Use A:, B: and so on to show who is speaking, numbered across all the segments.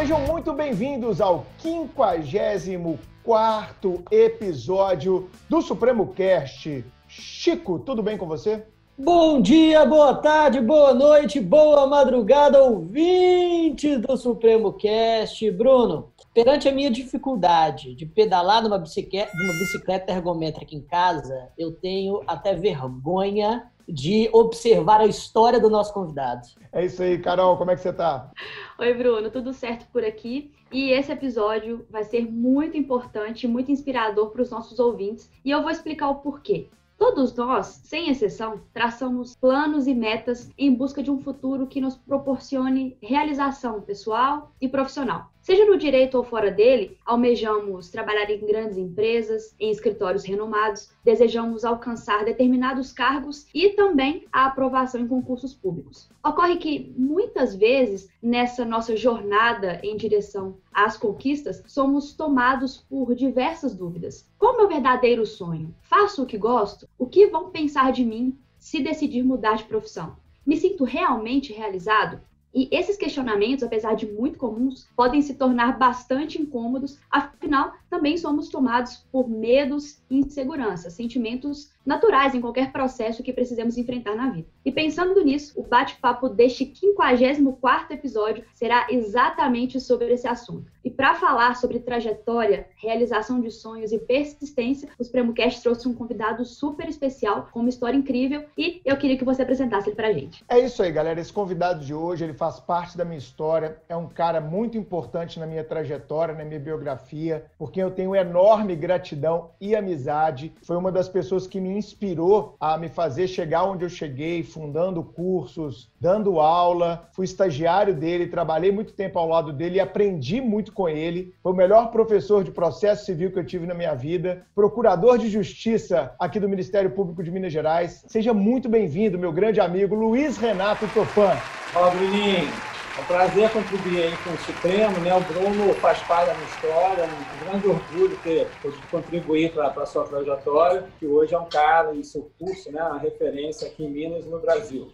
A: sejam muito bem-vindos ao 54 episódio do Supremo Cast. Chico, tudo bem com você?
B: Bom dia, boa tarde, boa noite, boa madrugada, ouvintes do Supremo Cast. Bruno, perante a minha dificuldade de pedalar numa bicicleta, numa bicicleta ergométrica em casa, eu tenho até vergonha de observar a história do nosso convidado.
A: É isso aí, Carol, como é que você tá?
C: Oi, Bruno, tudo certo por aqui? E esse episódio vai ser muito importante, muito inspirador para os nossos ouvintes, e eu vou explicar o porquê. Todos nós, sem exceção, traçamos planos e metas em busca de um futuro que nos proporcione realização pessoal e profissional. Seja no direito ou fora dele, almejamos trabalhar em grandes empresas, em escritórios renomados, desejamos alcançar determinados cargos e também a aprovação em concursos públicos. Ocorre que muitas vezes nessa nossa jornada em direção às conquistas, somos tomados por diversas dúvidas. Qual o meu verdadeiro sonho? Faço o que gosto? O que vão pensar de mim se decidir mudar de profissão? Me sinto realmente realizado? E esses questionamentos, apesar de muito comuns, podem se tornar bastante incômodos, afinal, também somos tomados por medos e inseguranças, sentimentos naturais em qualquer processo que precisamos enfrentar na vida. E pensando nisso, o bate-papo deste 54 episódio será exatamente sobre esse assunto. E para falar sobre trajetória, realização de sonhos e persistência, o SupremoCast trouxe um convidado super especial, com uma história incrível, e eu queria que você apresentasse ele para a gente.
A: É isso aí, galera. Esse convidado de hoje, ele faz parte da minha história, é um cara muito importante na minha trajetória, na minha biografia, porque eu tenho enorme gratidão e amizade. Foi uma das pessoas que me inspirou a me fazer chegar onde eu cheguei, fundando cursos, dando aula. Fui estagiário dele, trabalhei muito tempo ao lado dele e aprendi muito com ele. Foi o melhor professor de processo civil que eu tive na minha vida, procurador de justiça aqui do Ministério Público de Minas Gerais. Seja muito bem-vindo, meu grande amigo Luiz Renato Topan.
D: Fala, Bruninho. É um prazer contribuir aí com o Supremo, né? O Bruno faz parte da minha história, um grande orgulho ter podido contribuir para a sua trajetória, que hoje é um cara e seu curso, né? Uma referência aqui em Minas e no Brasil.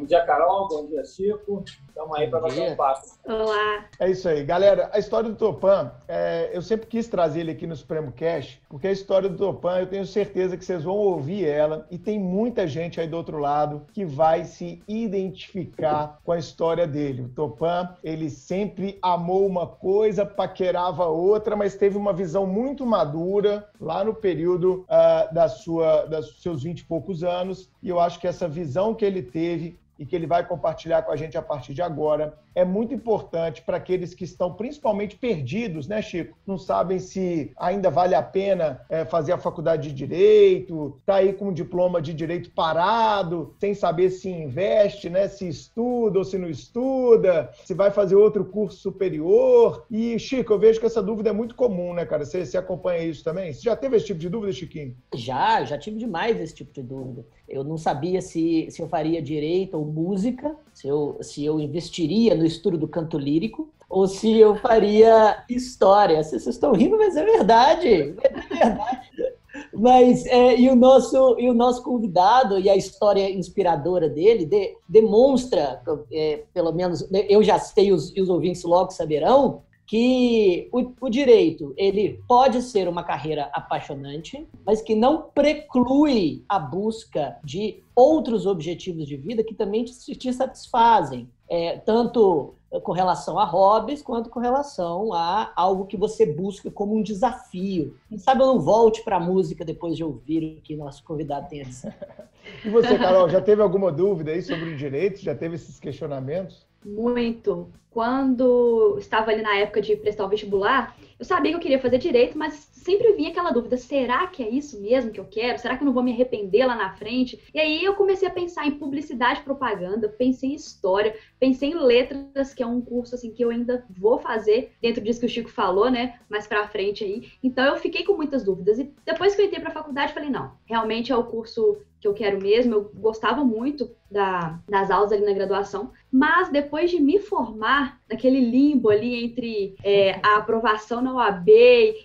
D: Bom dia, Carol. Bom dia, Chico. Estamos aí para bater um papo.
C: Olá.
A: É isso aí. Galera, a história do Topan, é, eu sempre quis trazer ele aqui no Supremo Cash, porque a história do Topan, eu tenho certeza que vocês vão ouvir ela e tem muita gente aí do outro lado que vai se identificar com a história dele. O Topan, ele sempre amou uma coisa, paquerava outra, mas teve uma visão muito madura lá no período uh, da sua, dos seus 20 e poucos anos, e eu acho que essa visão que ele teve e que ele vai compartilhar com a gente a partir de agora é muito importante para aqueles que estão principalmente perdidos, né, Chico? Não sabem se ainda vale a pena é, fazer a faculdade de direito, tá aí com um diploma de direito parado, sem saber se investe, né, se estuda ou se não estuda, se vai fazer outro curso superior. E Chico, eu vejo que essa dúvida é muito comum, né, cara? Você, você acompanha isso também? Você já teve esse tipo de dúvida, Chiquinho?
B: Já, já tive demais esse tipo de dúvida. Eu não sabia se, se eu faria direito ou música, se eu, se eu investiria no estudo do canto lírico ou se eu faria história. Vocês estão rindo, mas é verdade. É verdade. Mas é, e, o nosso, e o nosso convidado e a história inspiradora dele de, demonstra, é, pelo menos eu já sei os, os ouvintes logo saberão, que o, o, direito ele pode ser uma carreira apaixonante, mas que não preclui a busca de outros objetivos de vida que também te, te satisfazem, é, tanto com relação a hobbies quanto com relação a algo que você busca como um desafio. Quem sabe eu não volte para a música depois de ouvir o que nosso convidado tem a dizer.
A: E você, Carol, já teve alguma dúvida aí sobre o direito? Já teve esses questionamentos?
C: Muito. Quando estava ali na época de prestar o vestibular, eu sabia que eu queria fazer direito, mas sempre vinha aquela dúvida: será que é isso mesmo que eu quero? Será que eu não vou me arrepender lá na frente? E aí eu comecei a pensar em publicidade propaganda, pensei em história, pensei em letras, que é um curso assim que eu ainda vou fazer dentro disso que o Chico falou, né? Mais para frente aí. Então eu fiquei com muitas dúvidas e depois que eu entrei para a faculdade, falei: não, realmente é o curso que eu quero mesmo. Eu gostava muito da, das aulas ali na graduação, mas depois de me formar, naquele limbo ali entre é, a aprovação na OAB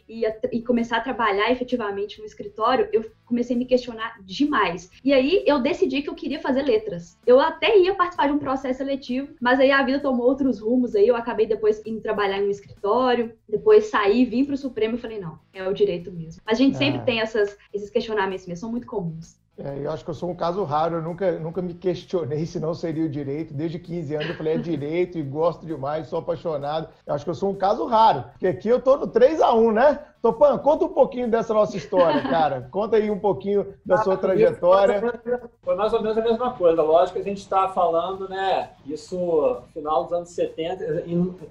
C: e, a, e, começar a trabalhar efetivamente no escritório, eu comecei a me questionar demais. E aí eu decidi que eu queria fazer letras. Eu até ia participar de um processo seletivo, mas aí a vida tomou outros rumos, aí eu acabei depois indo trabalhar em um escritório, depois saí, vim para o Supremo e falei, não, é o direito mesmo. A gente sempre ah. tem essas, esses questionamentos mesmo, são muito comuns.
A: É, eu acho que eu sou um caso raro, eu nunca, nunca me questionei se não seria o direito. Desde 15 anos eu falei, é direito e gosto demais, sou apaixonado. Eu acho que eu sou um caso raro, porque aqui eu tô no 3 a 1 né? Topan, conta um pouquinho dessa nossa história, cara. Conta aí um pouquinho da sua trajetória.
D: Foi mais ou menos a mesma coisa. Lógico que a gente está falando, né? Isso final dos anos 70,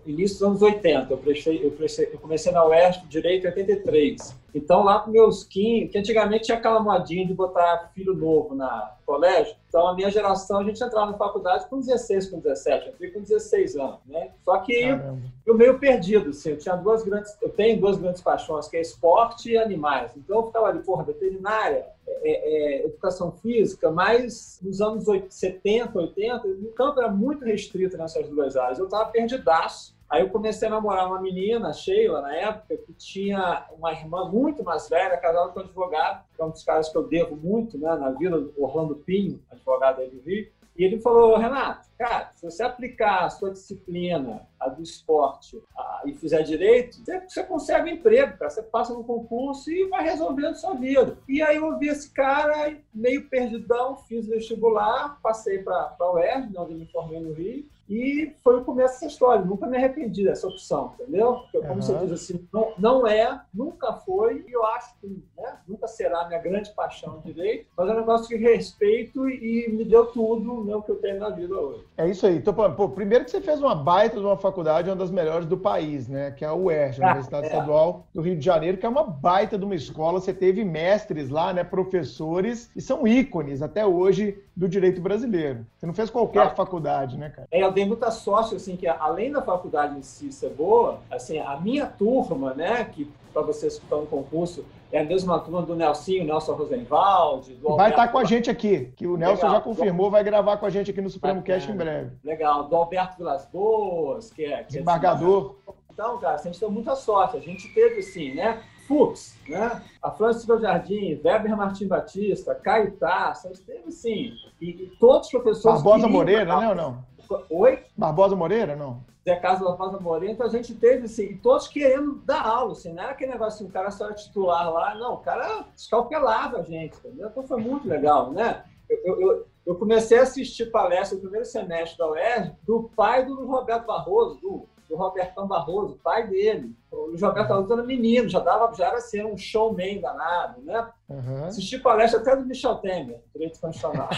D: início dos anos 80. Eu, prestei, eu, prestei, eu comecei na UERJ Direito em 83. Então, lá com meus 15, que antigamente tinha aquela modinha de botar filho novo na colégio, então a minha geração, a gente entrava na faculdade com 16, com 17, eu entrei com 16 anos, né? Só que Caramba. eu meio perdido, assim, eu tinha duas grandes, eu tenho duas grandes paixões, que é esporte e animais. Então eu ficava ali, porra, veterinária, é, é, educação física, mas nos anos 70, 80, o campo era muito restrito nessas duas áreas. Eu estava perdidaço Aí eu comecei a namorar uma menina, Sheila, na época, que tinha uma irmã muito mais velha, casada com um advogado, que é um dos caras que eu devo muito, né, na Vila Orlando Pinho, advogado aí do Rio. E ele falou, Renato, cara, se você aplicar a sua disciplina, a do esporte, a, e fizer direito, você, você, consegue um emprego, cara. Você passa no concurso e vai resolvendo sua vida. E aí eu vi esse cara meio perdidão, fiz vestibular, passei para a UERJ, onde eu me formei no Rio, e foi o começo dessa história. Nunca me arrependi dessa opção, entendeu? Porque, como uhum. você diz assim, não, não é, nunca foi, e eu acho que né, nunca será minha grande paixão de direito, mas é um negócio que respeito e me deu tudo né, o que eu tenho na vida hoje.
A: É isso aí. Então, pô, primeiro que você fez uma baita de uma faculdade, uma das melhores do país, né? Que é a UERJ, a ah, Universidade é. Estadual do Rio de Janeiro, que é uma baita de uma escola. Você teve mestres lá, né? Professores, e são ícones até hoje do direito brasileiro. Você não fez qualquer ah. faculdade, né, cara?
D: É, eu dei muita sorte, assim, que além da faculdade em si ser boa, assim, a minha turma, né, que para vocês que estão no concurso, é a mesma turma do Nelsinho, Nelson Rosenwald.
A: Vai estar tá com a gente aqui, que o Nelson Legal. já confirmou, vai gravar com a gente aqui no Supremo Cast em breve.
D: Legal, do Alberto Vilas Boas, que é... Que
A: é Desembargador.
D: É então, cara, a gente deu muita sorte. A gente teve, assim, né, Fux, né? A Francis Jardim, Weber Martins Batista, Caio Tarso, a gente teve, sim, e, e todos os professores...
A: Barbosa Moreira, né, ou não?
D: Oi?
A: Barbosa Moreira, não?
D: Zé Carlos Barbosa Moreira, então a gente teve, assim, todos querendo dar aula, assim, não era aquele negócio assim, o cara só era titular lá, não, o cara escalpelava a gente, entendeu? Então foi muito legal, né? Eu, eu, eu comecei a assistir palestra no primeiro semestre da UERJ do pai do Roberto Barroso, do, do Robertão Barroso, pai dele. O Roberto Barroso era menino, já, dava, já era assim, um showman danado, né? Uhum. Assisti palestra até do Michel Temer, direito constitucional.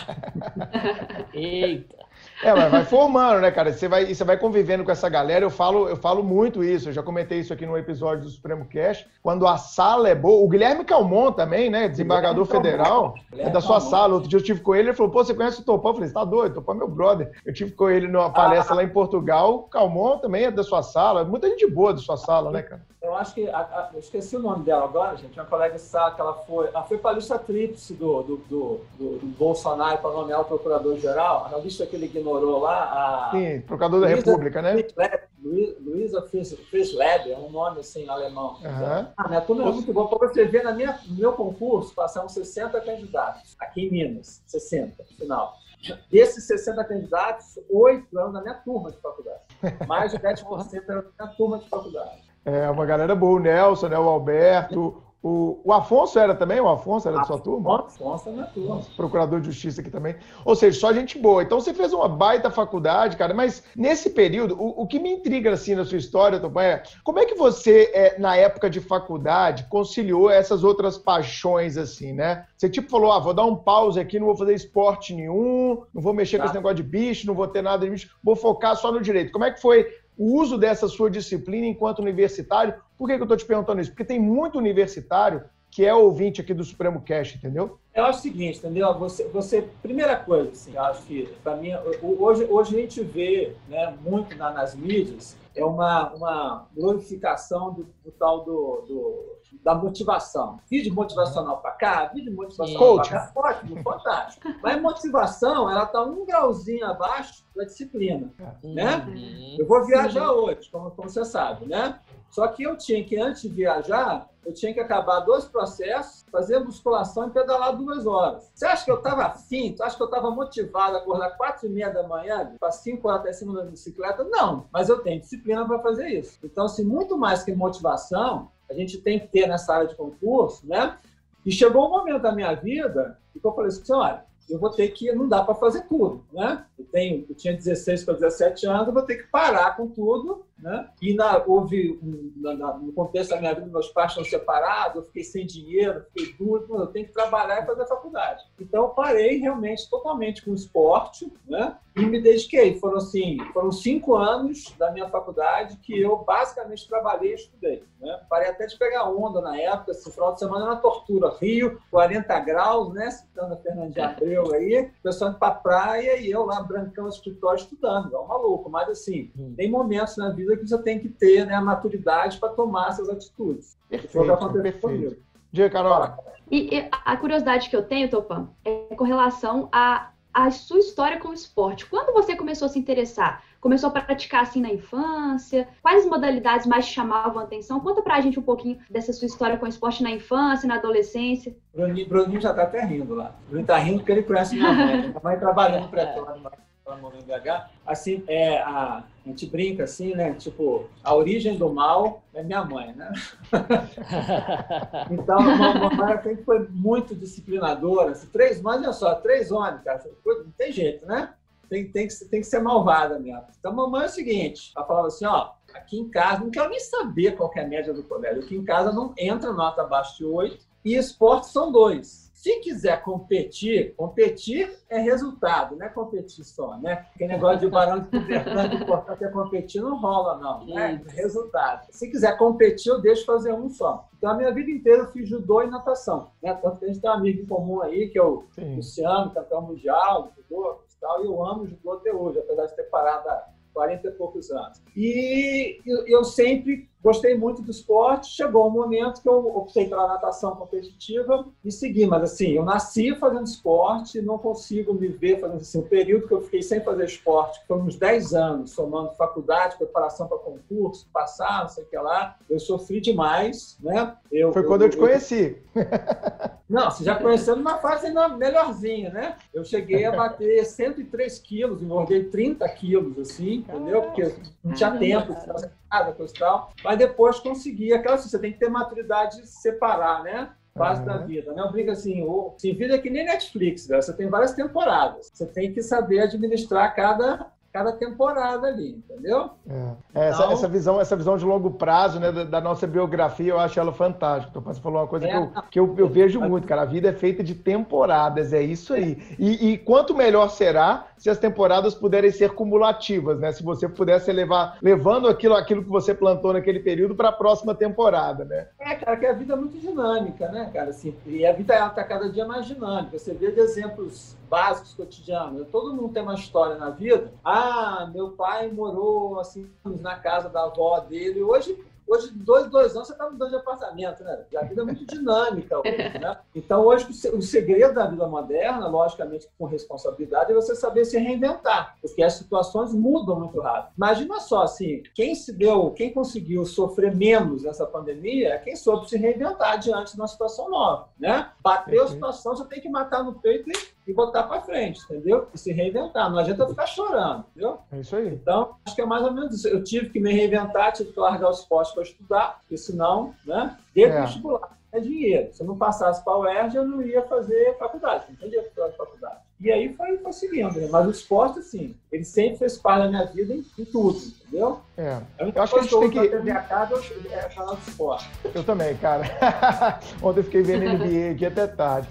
B: Eita!
A: É, mas vai formando, né, cara? Você vai, você vai convivendo com essa galera. Eu falo, eu falo muito isso. Eu já comentei isso aqui no episódio do Supremo Cash. Quando a sala é boa. O Guilherme Calmon também, né? Desembargador federal. É da sua sala. Outro dia eu tive com ele. Ele falou: pô, você conhece o Topão? Eu falei: você tá doido? Topão é meu brother. Eu tive com ele numa palestra ah. lá em Portugal. Calmon também é da sua sala. Muita gente boa da sua sala, né, cara?
D: Eu acho que. A, a, eu esqueci o nome dela agora, gente. Uma colega sabe que ela foi. Ela foi para a lista tríplice do, do, do, do, do Bolsonaro para nomear o procurador-geral. A lista que ele ignorou lá.
A: A... Sim, procurador da República, né?
D: Luísa Frisleb, é um nome assim alemão. Uhum. Ah, minha turma é muito boa. Para você ver, na minha, no meu concurso, passaram 60 candidatos. Aqui em Minas, 60, no final. Desses 60 candidatos, oito eram da minha turma de faculdade. Mais de 10% eram da minha turma de faculdade.
A: É, uma galera boa. O Nelson, né, o Alberto. O, o Afonso era também? O Afonso era da sua turma?
D: Afonso era da turma.
A: Procurador de Justiça aqui também. Ou seja, só gente boa. Então você fez uma baita faculdade, cara, mas nesse período, o, o que me intriga assim na sua história, Topan, é como é que você, é, na época de faculdade, conciliou essas outras paixões assim, né? Você tipo falou, ah, vou dar um pause aqui, não vou fazer esporte nenhum, não vou mexer tá. com esse negócio de bicho, não vou ter nada de bicho, vou focar só no direito. Como é que foi o uso dessa sua disciplina enquanto universitário. Por que, que eu estou te perguntando isso? Porque tem muito universitário que é ouvinte aqui do Supremo Cash, entendeu?
D: Eu acho o seguinte, entendeu? Você, você primeira coisa, assim, acho que para mim hoje, hoje a gente vê, né, muito na, nas mídias é uma, uma glorificação do, do tal do, do, da motivação. Vídeo motivacional para cá, vídeo motivacional para cá, ótimo, fantástico. Mas motivação, ela está um grauzinho abaixo da disciplina, uhum. né? Eu vou viajar hoje, como, como você sabe, né? Só que eu tinha que, antes de viajar, eu tinha que acabar dois processos, fazer musculação e pedalar duas horas. Você acha que eu estava afim? Tu acha que eu estava motivado a acordar quatro e meia da manhã, para cinco horas até cima da bicicleta? Não, mas eu tenho disciplina para fazer isso. Então, se muito mais que motivação, a gente tem que ter nessa área de concurso, né? E chegou um momento da minha vida que eu falei assim, olha, eu vou ter que, não dá para fazer tudo, né? Eu, tenho, eu tinha 16 para 17 anos, eu vou ter que parar com tudo, né? E na, houve, na, na, no contexto da minha vida, meus pais estão separados, eu fiquei sem dinheiro, fiquei duro, eu tenho que trabalhar e fazer faculdade. Então, parei realmente totalmente com o esporte, né? E me dediquei. Foram, assim, foram cinco anos da minha faculdade que eu basicamente trabalhei e estudei, né? Parei até de pegar onda na época, esse final de semana era uma tortura. Rio, 40 graus, né? Citando a Fernanda de Abreu aí, o pessoal indo pra praia e eu lá, brancão, no escritório, estudando, igual um maluco. Mas, assim, hum. tem momentos na vida que você tem que ter né, a maturidade para tomar essas atitudes.
A: Perfeito, perfeito. Diga, Carol.
C: E, e, a curiosidade que eu tenho, Topan, é com relação a a sua história com o esporte. Quando você começou a se interessar? Começou a praticar assim na infância? Quais modalidades mais chamavam a atenção? Conta pra gente um pouquinho dessa sua história com o esporte na infância, na adolescência.
D: Bruninho, Bruninho já tá até rindo lá. Bruninho tá rindo porque ele conhece minha mãe. Minha mãe trabalhando no Assim, é, a, a gente brinca assim, né? Tipo, a origem do mal é minha mãe, né? então, a mamãe sempre foi muito disciplinadora. Assim, três, olha só, três homens, cara. Não tem jeito, né? Tem, tem, que, tem que ser malvada mesmo. Então, a mamãe é o seguinte: ela falava assim, ó, aqui em casa, não quero nem saber qual é a média do colégio. Aqui em casa não entra nota abaixo de oito e esportes são dois. Se quiser competir, competir é resultado, não é competir só, né? Aquele negócio de barão de governante, importante é competir, não rola, não, né? É resultado. Se quiser competir, eu deixo fazer um só. Então, a minha vida inteira eu fiz judô e natação, né? Tanto que a gente tem um amigo em comum aí, que é o Sim. Luciano, campeão mundial, judô e tal, e eu amo judô até hoje, apesar de ter parado há 40 e poucos anos. E eu sempre Gostei muito do esporte, chegou um momento que eu optei pela natação competitiva e segui, mas assim, eu nasci fazendo esporte, não consigo me ver fazendo assim, o período que eu fiquei sem fazer esporte, que foi uns 10 anos, somando faculdade, preparação para concurso, passar, não sei o que lá, eu sofri demais, né? Eu,
A: foi quando eu, eu te conheci.
D: Não, você já conheceu numa fase melhorzinha, né? Eu cheguei a bater 103 quilos, engordei 30 quilos, assim, entendeu? Porque não tinha tempo, nada, coisa e tal. Mas depois consegui. Aquela assim, você tem que ter maturidade de separar, né? Fase uhum. da vida, né? Brinco assim, o, assim, vida é que nem Netflix, né? Você tem várias temporadas. Você tem que saber administrar cada cada temporada ali, entendeu?
A: É. é essa, então, essa, visão, essa visão de longo prazo, né, da, da nossa biografia, eu acho ela fantástica. Você falou uma coisa é, que, eu, que eu, eu, vejo muito, cara. A vida é feita de temporadas, é isso aí. E, e, quanto melhor será se as temporadas puderem ser cumulativas, né? Se você pudesse levar, levando aquilo, aquilo que você plantou naquele período para a próxima temporada, né?
D: É, cara, que a vida é muito dinâmica, né, cara? Assim, e a vida está cada dia mais dinâmica. Você vê de exemplos básicos cotidianos. Todo mundo tem uma história na vida. Ah, meu pai morou assim na casa da avó dele. Hoje Hoje, dois, dois anos, você está mudando de apartamento, né? A vida é muito dinâmica hoje, né? Então, hoje, o segredo da vida moderna, logicamente com responsabilidade, é você saber se reinventar, porque as situações mudam muito rápido. Imagina só, assim, quem se deu, quem conseguiu sofrer menos nessa pandemia é quem soube se reinventar diante de uma situação nova, né? Bateu a situação, você tem que matar no peito e e botar para frente, entendeu? E se reinventar. Não adianta ficar chorando, entendeu?
A: É isso aí.
D: Então, acho que é mais ou menos isso. Eu tive que me reinventar, tive que largar os postos para estudar, porque senão, né? Desde é. vestibular é dinheiro. Se eu não passasse para o UERJ, eu não ia fazer faculdade, não para faculdade. E aí foi, foi seguindo, né? Mas o esporte, assim, ele sempre fez parte da minha vida em, em tudo, entendeu?
A: É. Eu acho que a gente tem que.
D: TV a casa é falar do esporte.
A: Eu também, cara. Ontem eu fiquei vendo NBA aqui até tarde.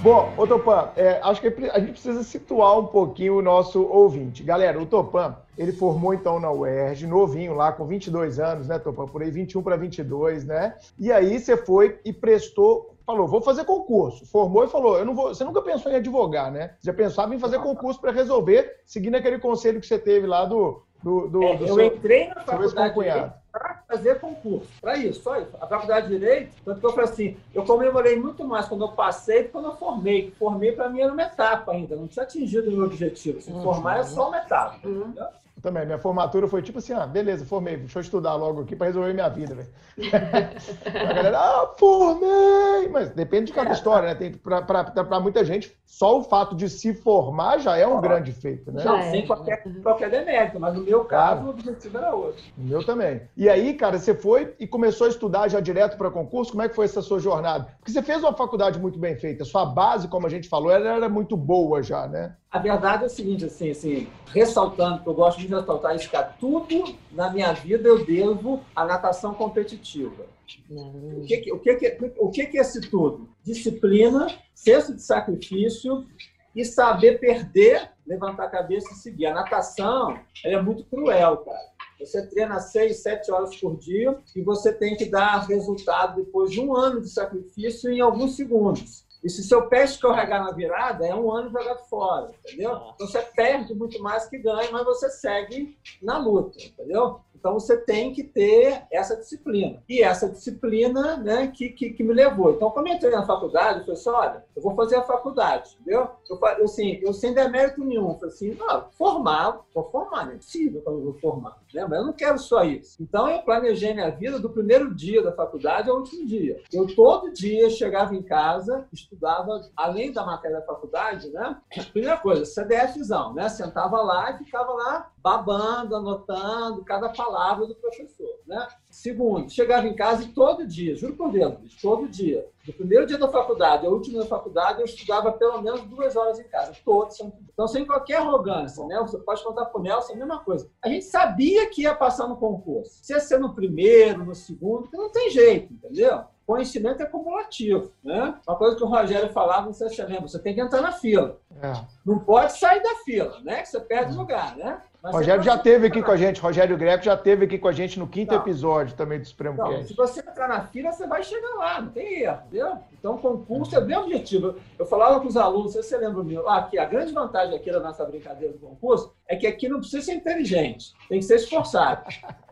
A: Bom, ô Topan, é, acho que a gente precisa situar um pouquinho o nosso ouvinte. Galera, o Topan, ele formou então na UERJ, novinho lá, com 22 anos, né, Topan? Por aí, 21 para 22, né? E aí você foi e prestou falou, vou fazer concurso. Formou e falou, eu não vou. Você nunca pensou em advogar, né? Já pensava em fazer concurso para resolver, seguindo aquele conselho que você teve lá do. Do, do,
D: é,
A: do
D: eu
A: seu,
D: entrei na faculdade para fazer concurso, para isso, só isso. A faculdade de Direito, tanto que eu falei assim, eu comemorei muito mais quando eu passei do que quando eu formei. Formei para mim era uma etapa ainda, não tinha atingido o meu objetivo. Se formar é só uma etapa. Uhum.
A: Também, minha formatura foi tipo assim, ah, beleza, formei, deixa eu estudar logo aqui para resolver minha vida, velho. a galera, ah, formei! Mas depende de cada história, né? Para muita gente, só o fato de se formar já é um grande feito, né?
D: Não, sem qualquer, qualquer demérito, mas no meu caso, claro. o objetivo era outro.
A: No meu também. E aí, cara, você foi e começou a estudar já direto para concurso, como é que foi essa sua jornada? Porque você fez uma faculdade muito bem feita, sua base, como a gente falou, ela era muito boa já, né?
D: A verdade é o seguinte, assim, assim, ressaltando, que eu gosto de ressaltar isso, que tudo na minha vida eu devo à natação competitiva. O que, o, que, o que é esse tudo? Disciplina, senso de sacrifício e saber perder, levantar a cabeça e seguir. A natação é muito cruel, cara. Você treina seis, sete horas por dia e você tem que dar resultado depois de um ano de sacrifício em alguns segundos. E se seu pé escorregar na virada, é um ano jogado fora, entendeu? Então você perde muito mais que ganha, mas você segue na luta, entendeu? Então você tem que ter essa disciplina. E essa disciplina né, que, que, que me levou. Então, quando eu entrei na faculdade, eu falei assim: olha, eu vou fazer a faculdade, entendeu? Eu, assim, eu sem demérito nenhum, falei assim: não, formar, vou formar, não é possível que eu vou formar. Né? Mas eu não quero só isso. Então eu planejei minha vida do primeiro dia da faculdade ao último dia. Eu todo dia chegava em casa, estudava, além da matéria da faculdade, né? Primeira coisa, CDFzão, né? Sentava lá e ficava lá babando, anotando cada palavra do professor, né? Segundo, chegava em casa e todo dia, juro por Deus, todo dia, do primeiro dia da faculdade ao último da faculdade, eu estudava pelo menos duas horas em casa, todos. Então, sem qualquer arrogância, né? Você pode contar para o Nelson a mesma coisa. A gente sabia que ia passar no concurso. Se ia ser no primeiro, no segundo, não tem jeito, entendeu? Conhecimento é cumulativo. Né? Uma coisa que o Rogério falava, não sei se você lembra, você tem que entrar na fila. É. Não pode sair da fila, né? Que você perde é. lugar, né?
A: Mas Rogério já teve aqui com a gente, Rogério Greco já teve aqui com a gente no quinto não. episódio também do Supremo não,
D: Se você entrar na fila, você vai chegar lá, não tem erro, entendeu? Então, o concurso é bem objetivo. Eu falava com os alunos, se você lembra meu, ah, aqui, a grande vantagem aqui da nossa brincadeira do concurso é que aqui não precisa ser inteligente, tem que ser esforçado.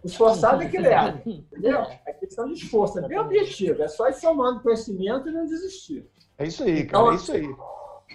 D: O esforçado é que leva, entendeu? É questão de esforço, é bem objetivo, é só ir somando conhecimento e não desistir.
A: É isso aí, cara, então, é isso aí.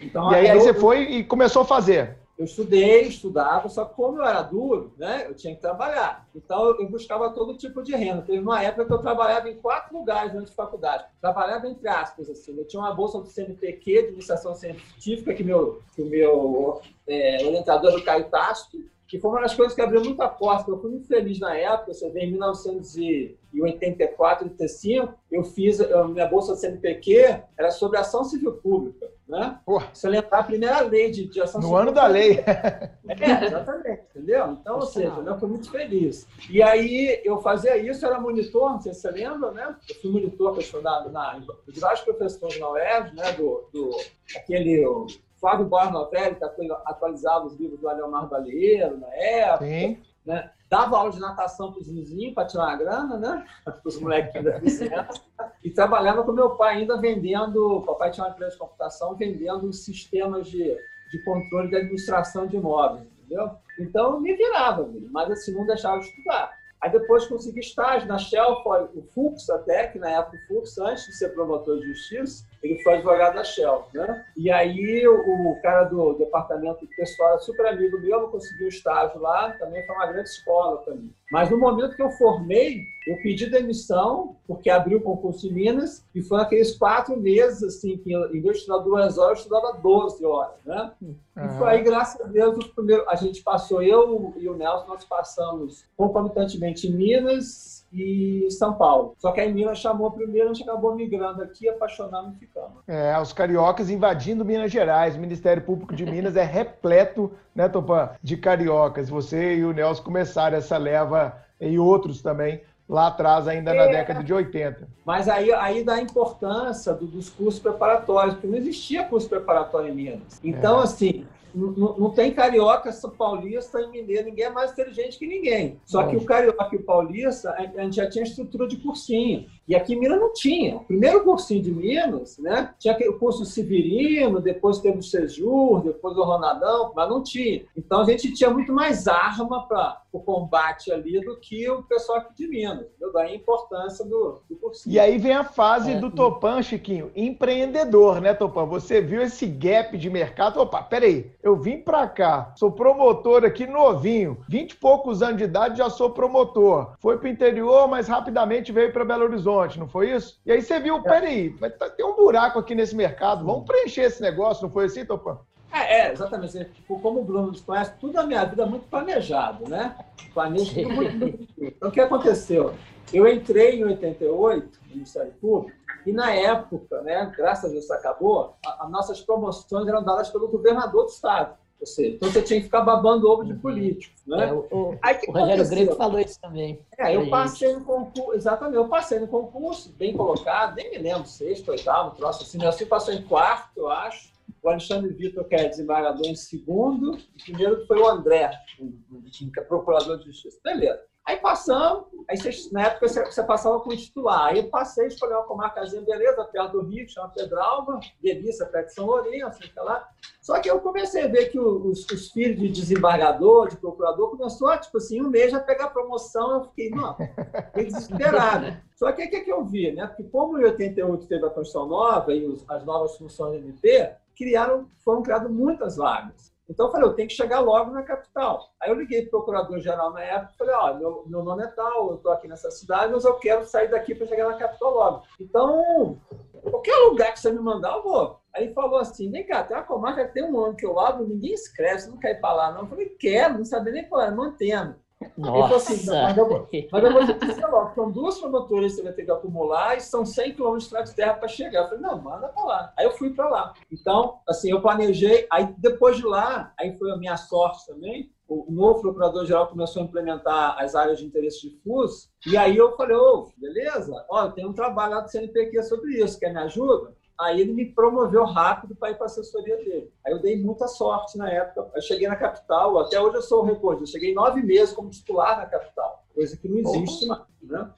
A: Então, e aí, aí você foi e começou a fazer
D: eu estudei, estudava, só que como eu era duro, né, eu tinha que trabalhar. Então, eu buscava todo tipo de renda. Teve uma época que eu trabalhava em quatro lugares durante a faculdade. Trabalhava entre aspas, assim. Eu tinha uma bolsa do CNPq, de iniciação científica, que, meu, que o meu é, orientador do Caio Tasto, que foi uma das coisas que abriu muita porta. Eu fui muito feliz na época, você vê, em 1984, 85, eu fiz, a minha bolsa do CNPq era sobre ação civil pública. Né? Você lembrar a primeira lei de, de ação
A: No ano da lei.
D: É, exatamente, entendeu? Então, ou seja, eu fui muito feliz. E aí, eu fazia isso, era monitor, não sei se você lembra, né? Eu fui monitor na, na, de vários professores na UERJ, né? Do, do, aquele o Flávio Borges Novelli, que atualizava os livros do Aleomar Baleiro na época. Sim. Né? dava aula de natação para os vizinhos para tirar uma grana, né? Para os molequinhos da vizinhança. E trabalhava com meu pai ainda vendendo. Papai tinha uma empresa de computação vendendo sistemas de, de controle de administração de imóveis, entendeu? Então me virava, mas assim, não deixava de estudar. Aí depois consegui estágio na Shell, o Fux até, que na época o Fux, antes de ser promotor de justiça, ele foi advogado da Shell, né? E aí o, cara do departamento pessoal super amigo meu, eu consegui um estágio lá, também foi uma grande escola para mim. Mas no momento que eu formei, eu pedi demissão, porque abriu o concurso em Minas, e foi aqueles quatro meses, assim, que em vez de estudar duas horas, eu estudava 12 horas, né? Uhum. E foi aí, graças a Deus, o primeiro, a gente passou, eu e o Nelson, nós passamos concomitantemente em Minas e São Paulo. Só que aí Minas chamou primeiro, a gente acabou migrando aqui, apaixonando e ficando.
A: É, os cariocas invadindo Minas Gerais. O Ministério Público de Minas é repleto, né, Topã, de cariocas. Você e o Nelson começaram essa leva e outros também lá atrás, ainda na é. década de 80.
D: Mas aí, aí dá a importância do, dos cursos preparatórios, porque não existia curso preparatório em Minas. Então, é. assim, não, não tem carioca, São Paulista e mineiro, ninguém é mais inteligente que ninguém. Só que o carioca e o paulista, a gente já tinha estrutura de cursinho. E aqui em Minas não tinha. O primeiro cursinho de Minas, né? Tinha o curso Severino, depois teve o Sejur, depois o Ronadão, mas não tinha. Então a gente tinha muito mais arma para o combate ali do que o pessoal aqui de Minas. Entendeu? Daí a importância do, do cursinho.
A: E aí vem a fase é. do Topan, Chiquinho, empreendedor, né, Topan? Você viu esse gap de mercado? Opa, peraí, eu vim para cá, sou promotor aqui novinho, 20 e poucos anos de idade já sou promotor. Foi para o interior, mas rapidamente veio para Belo Horizonte, não foi isso? E aí você viu, é. peraí, tá, tem um buraco aqui nesse mercado, vamos preencher esse negócio, não foi assim, Topan?
D: É, é, exatamente. Tipo, como o Bruno nos conhece, tudo a minha vida é muito planejado, né? Planejo tudo muito. Então, o que aconteceu? Eu entrei em 88 no Ministério Público e, na época, né, graças a Deus acabou, as nossas promoções eram dadas pelo governador do Estado. Seja, então você tinha que ficar babando ovo de uhum. político. Né?
B: É, o, o, Aí, o Rogério Grego falou isso também.
D: É, eu passei no concurso, exatamente, eu passei no concurso, bem colocado, nem me lembro, sexto, oitavo, troço assim, assim passou em quarto, eu acho. O Alexandre Vitor, que é desembargador, em segundo. O primeiro foi o André, que é procurador de justiça. Beleza. Aí passamos, aí você, na época você, você, passava com o titular. Aí eu passei, escolhi uma comarcazinha, beleza, perto do Rio, chama Pedralva, delícia, perto de São Lourenço, sei lá. Só que eu comecei a ver que os, os, filhos de desembargador, de procurador, começou a, tipo assim, um mês já pegar promoção. Eu fiquei, não, fiquei desesperado. Só que o que, que eu vi, né? Porque como em 88 teve a Constituição Nova e os, as novas funções do MP, criaram, foram criadas muitas vagas. Então eu falei, eu tenho que chegar logo na capital. Aí eu liguei para o procurador-geral na época e falei, ó, meu, meu nome é tal, eu estou aqui nessa cidade, mas eu quero sair daqui para chegar na capital logo. Então, qualquer lugar que você me mandar, eu vou. Aí falou assim, vem cá, tem uma comarca que tem um ano que eu abro, ninguém escreve, você não quer ir para lá, não. Eu falei, quero, não sabia nem qual era, mantendo.
B: Nossa. Assim,
D: mas, eu vou, mas eu vou te dizer logo, são duas promotoras que você vai ter que acumular e são 100 quilômetros de terra para chegar. Eu falei, não, manda para lá. Aí eu fui para lá. Então, assim, eu planejei, aí depois de lá, aí foi a minha sorte também, o novo procurador-geral começou a implementar as áreas de interesse difuso, e aí eu falei, ô, beleza, ó, eu tenho um trabalho lá do CNPq sobre isso, quer me ajuda? Aí ele me promoveu rápido para ir para a assessoria dele. Aí eu dei muita sorte na época. Eu cheguei na capital, até hoje eu sou o recorde. Eu cheguei nove meses como titular na capital, coisa que não existe mais. Né?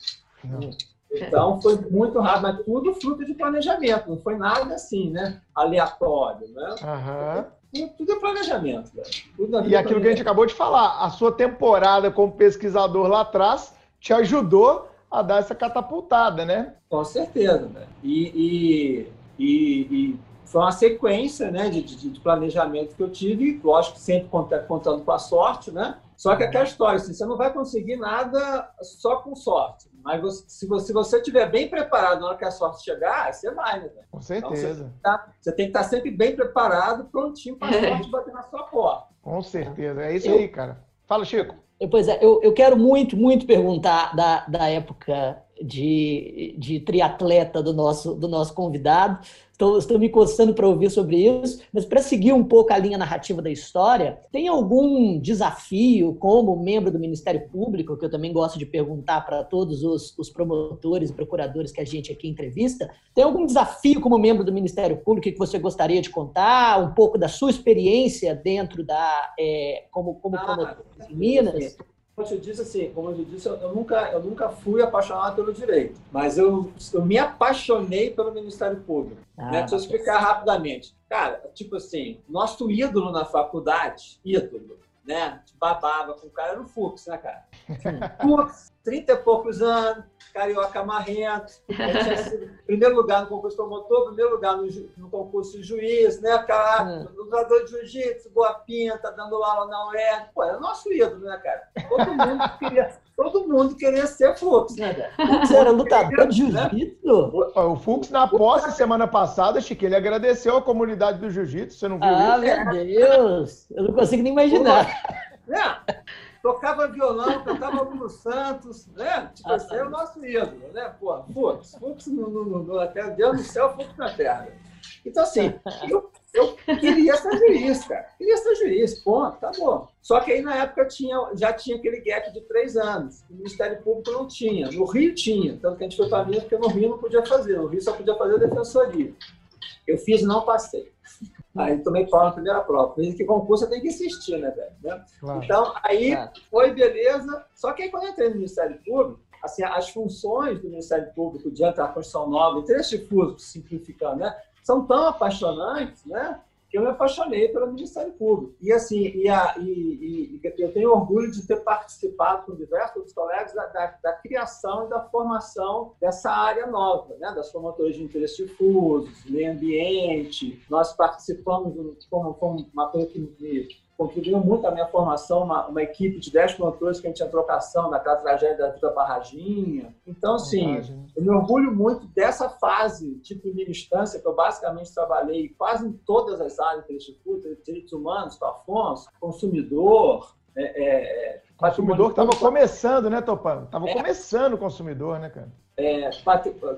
D: Então foi muito rápido, mas tudo fruto de planejamento, não foi nada assim, né? Aleatório, né? Uhum. Tudo é planejamento,
A: Tudo é e aquilo que a gente acabou de falar, a sua temporada como pesquisador lá atrás te ajudou a dar essa catapultada, né?
D: Com certeza, né? E, e e, e foi uma sequência né, de, de, de, planejamento que eu tive, lógico, sempre contando com a sorte, né? Só que aquela história, assim, você não vai conseguir nada só com sorte. Mas você, se, você, se você estiver bem preparado na hora que a sorte chegar, você vai, né?
A: Com certeza.
D: Então, você, tá, você, tem que estar sempre bem preparado, prontinho para a sorte bater na sua porta.
A: Com certeza. É isso eu, aí, cara. Fala, Chico.
B: Pois é, eu, eu quero muito, muito perguntar da, da época de, de triatleta do nosso, do nosso convidado. Estou, estou me coçando para ouvir sobre isso, mas para seguir um pouco a linha narrativa da história, tem algum desafio como membro do Ministério Público, que eu também gosto de perguntar para todos os, os promotores e procuradores que a gente aqui entrevista, tem algum desafio como membro do Ministério Público que você gostaria de contar, um pouco da sua experiência dentro da, é, como, como ah, promotor em Minas?
D: Como eu disse, assim, como eu disse, eu, eu, nunca, eu nunca fui apaixonado pelo direito, mas eu, eu me apaixonei pelo Ministério Público. Ah, né? Deixa eu explicar rapidamente. Cara, tipo assim, nosso ídolo na faculdade, ídolo, né? Babava com o cara era o Fux, né, cara? Fux, 30 e poucos anos, carioca marrento, primeiro lugar no concurso promotor, primeiro lugar no, no concurso de juiz, né, cara, hum. lutador de jiu-jitsu, boa pinta, dando aula na UERJ, pô, era nosso ídolo, né, cara? Todo mundo queria, todo mundo queria ser Fux, né, cara?
B: Fux era lutador de jiu-jitsu?
A: O Fux, na posse semana passada, Chique, ele agradeceu a comunidade do jiu-jitsu, você não viu
B: ah, isso? Ah, meu Deus, eu não consigo nem imaginar.
D: É tocava violão, cantava Bruno Santos, né? Tipo, ah, esse é o nosso ídolo, né? Pô, Fux, Fux no, no, no, até Deus no céu, Fux na terra. Então, assim, eu, eu queria ser juiz, cara. Queria ser juiz, ponto, tá bom. Só que aí, na época, tinha, já tinha aquele gap de três anos. O Ministério Público não tinha. No Rio tinha. Tanto que a gente foi para Minas, porque no Rio não podia fazer. No Rio só podia fazer a defensoria. Eu fiz e não passei. Aí tomei pau na primeira prova. Fiz que concurso tem que insistir, né, velho? Né? Claro. Então, aí foi beleza. Só que aí, quando eu entrei no Ministério Público, assim, as funções do Ministério Público diante da Constituição Nova, em três difusos, simplificando, né, são tão apaixonantes, né, que eu me apaixonei pelo Ministério Público. E, assim, e, a, e, e eu tenho orgulho de ter participado com diversos colegas da, da, da, criação e da formação dessa área nova, né, das formatorias de interesse difusos, meio ambiente. Nós participamos, como, como uma coisa que me contribuiu muito à minha formação, uma, uma equipe de 10 promotores que a gente tinha trocação daquela tragédia da Vida Barraginha. Então, assim, eu me orgulho muito dessa fase, tipo, primeira instância, que eu basicamente trabalhei quase em todas as áreas do Instituto, direitos humanos, com Afonso, consumidor, é,
A: é, é consumidor que estava começando, né, Topano? Estava é. começando o consumidor, né, cara?
D: É,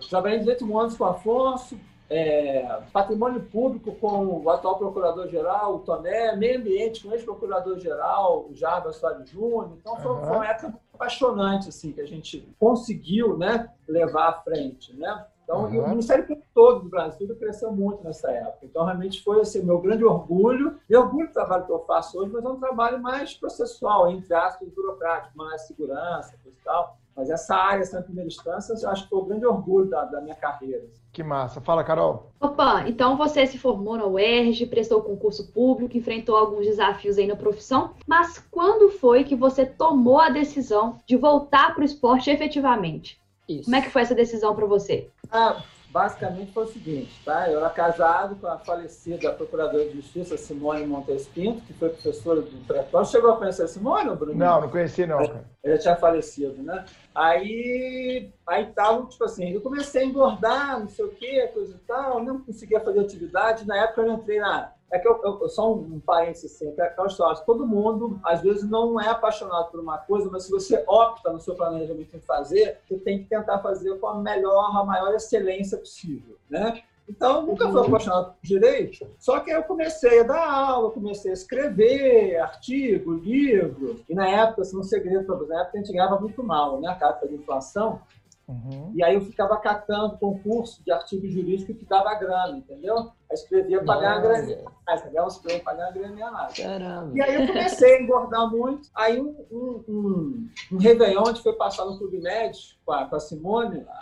D: trabalhei em direitos humanos com Afonso, é, patrimônio público com o atual procurador-geral, o Toné, meio ambiente com o ex-procurador-geral, o Jarbas Soares Júnior. Então, foi, uhum. foi, uma época apaixonante assim, que a gente conseguiu né, levar à frente. Né? Então, uhum. o Ministério Público todo do Brasil cresceu muito nessa época. Então, realmente foi assim, meu grande orgulho. E orgulho do trabalho que eu faço hoje, mas é um trabalho mais processual, entre aspas, burocrático, mais segurança e tal. Mas essa área, essa primeira instância, eu acho que foi o grande orgulho da, da minha carreira.
A: Que massa. Fala, Carol.
C: Opa, então você se formou na UERJ, prestou concurso público, enfrentou alguns desafios aí na profissão, mas quando foi que você tomou a decisão de voltar para o esporte efetivamente? Isso. Como é que foi essa decisão para você?
D: Ah, basicamente foi o seguinte, tá? Eu era casado com a falecida procuradora de justiça Simone Montes Pinto, que foi professora do pré Chegou a conhecer a Simone, Bruno?
A: Não, não conheci não, cara.
D: Ela tinha falecido, né? Aí, aí tal, tipo assim, eu comecei a engordar, não sei o quê, coisa e tal, não conseguia fazer atividade. Na época eu entrei na é que eu, eu, só um, parênteses assim, é aquela história, todo mundo, às vezes, não é apaixonado por uma coisa, mas se você opta no seu planejamento em fazer, você tem que tentar fazer com a melhor, a maior excelência possível, né? Então, nunca fui apaixonado por direito, só que eu comecei a dar aula, comecei a escrever artigo, livro, e na época, assim, um segredo para você, na época a gente ganhava muito mal, né? A carta de inflação, Uhum. E aí eu ficava catando concurso de artigo jurídico que dava grana, entendeu? Aí escrevia para ganhar grana mais, entendeu? Escrevia para ganhar grana mais. Caramba. E aí eu comecei a engordar muito. Aí um, um, um, um Réveillon, a gente foi passar no Clube Med com a, com a Simone, a,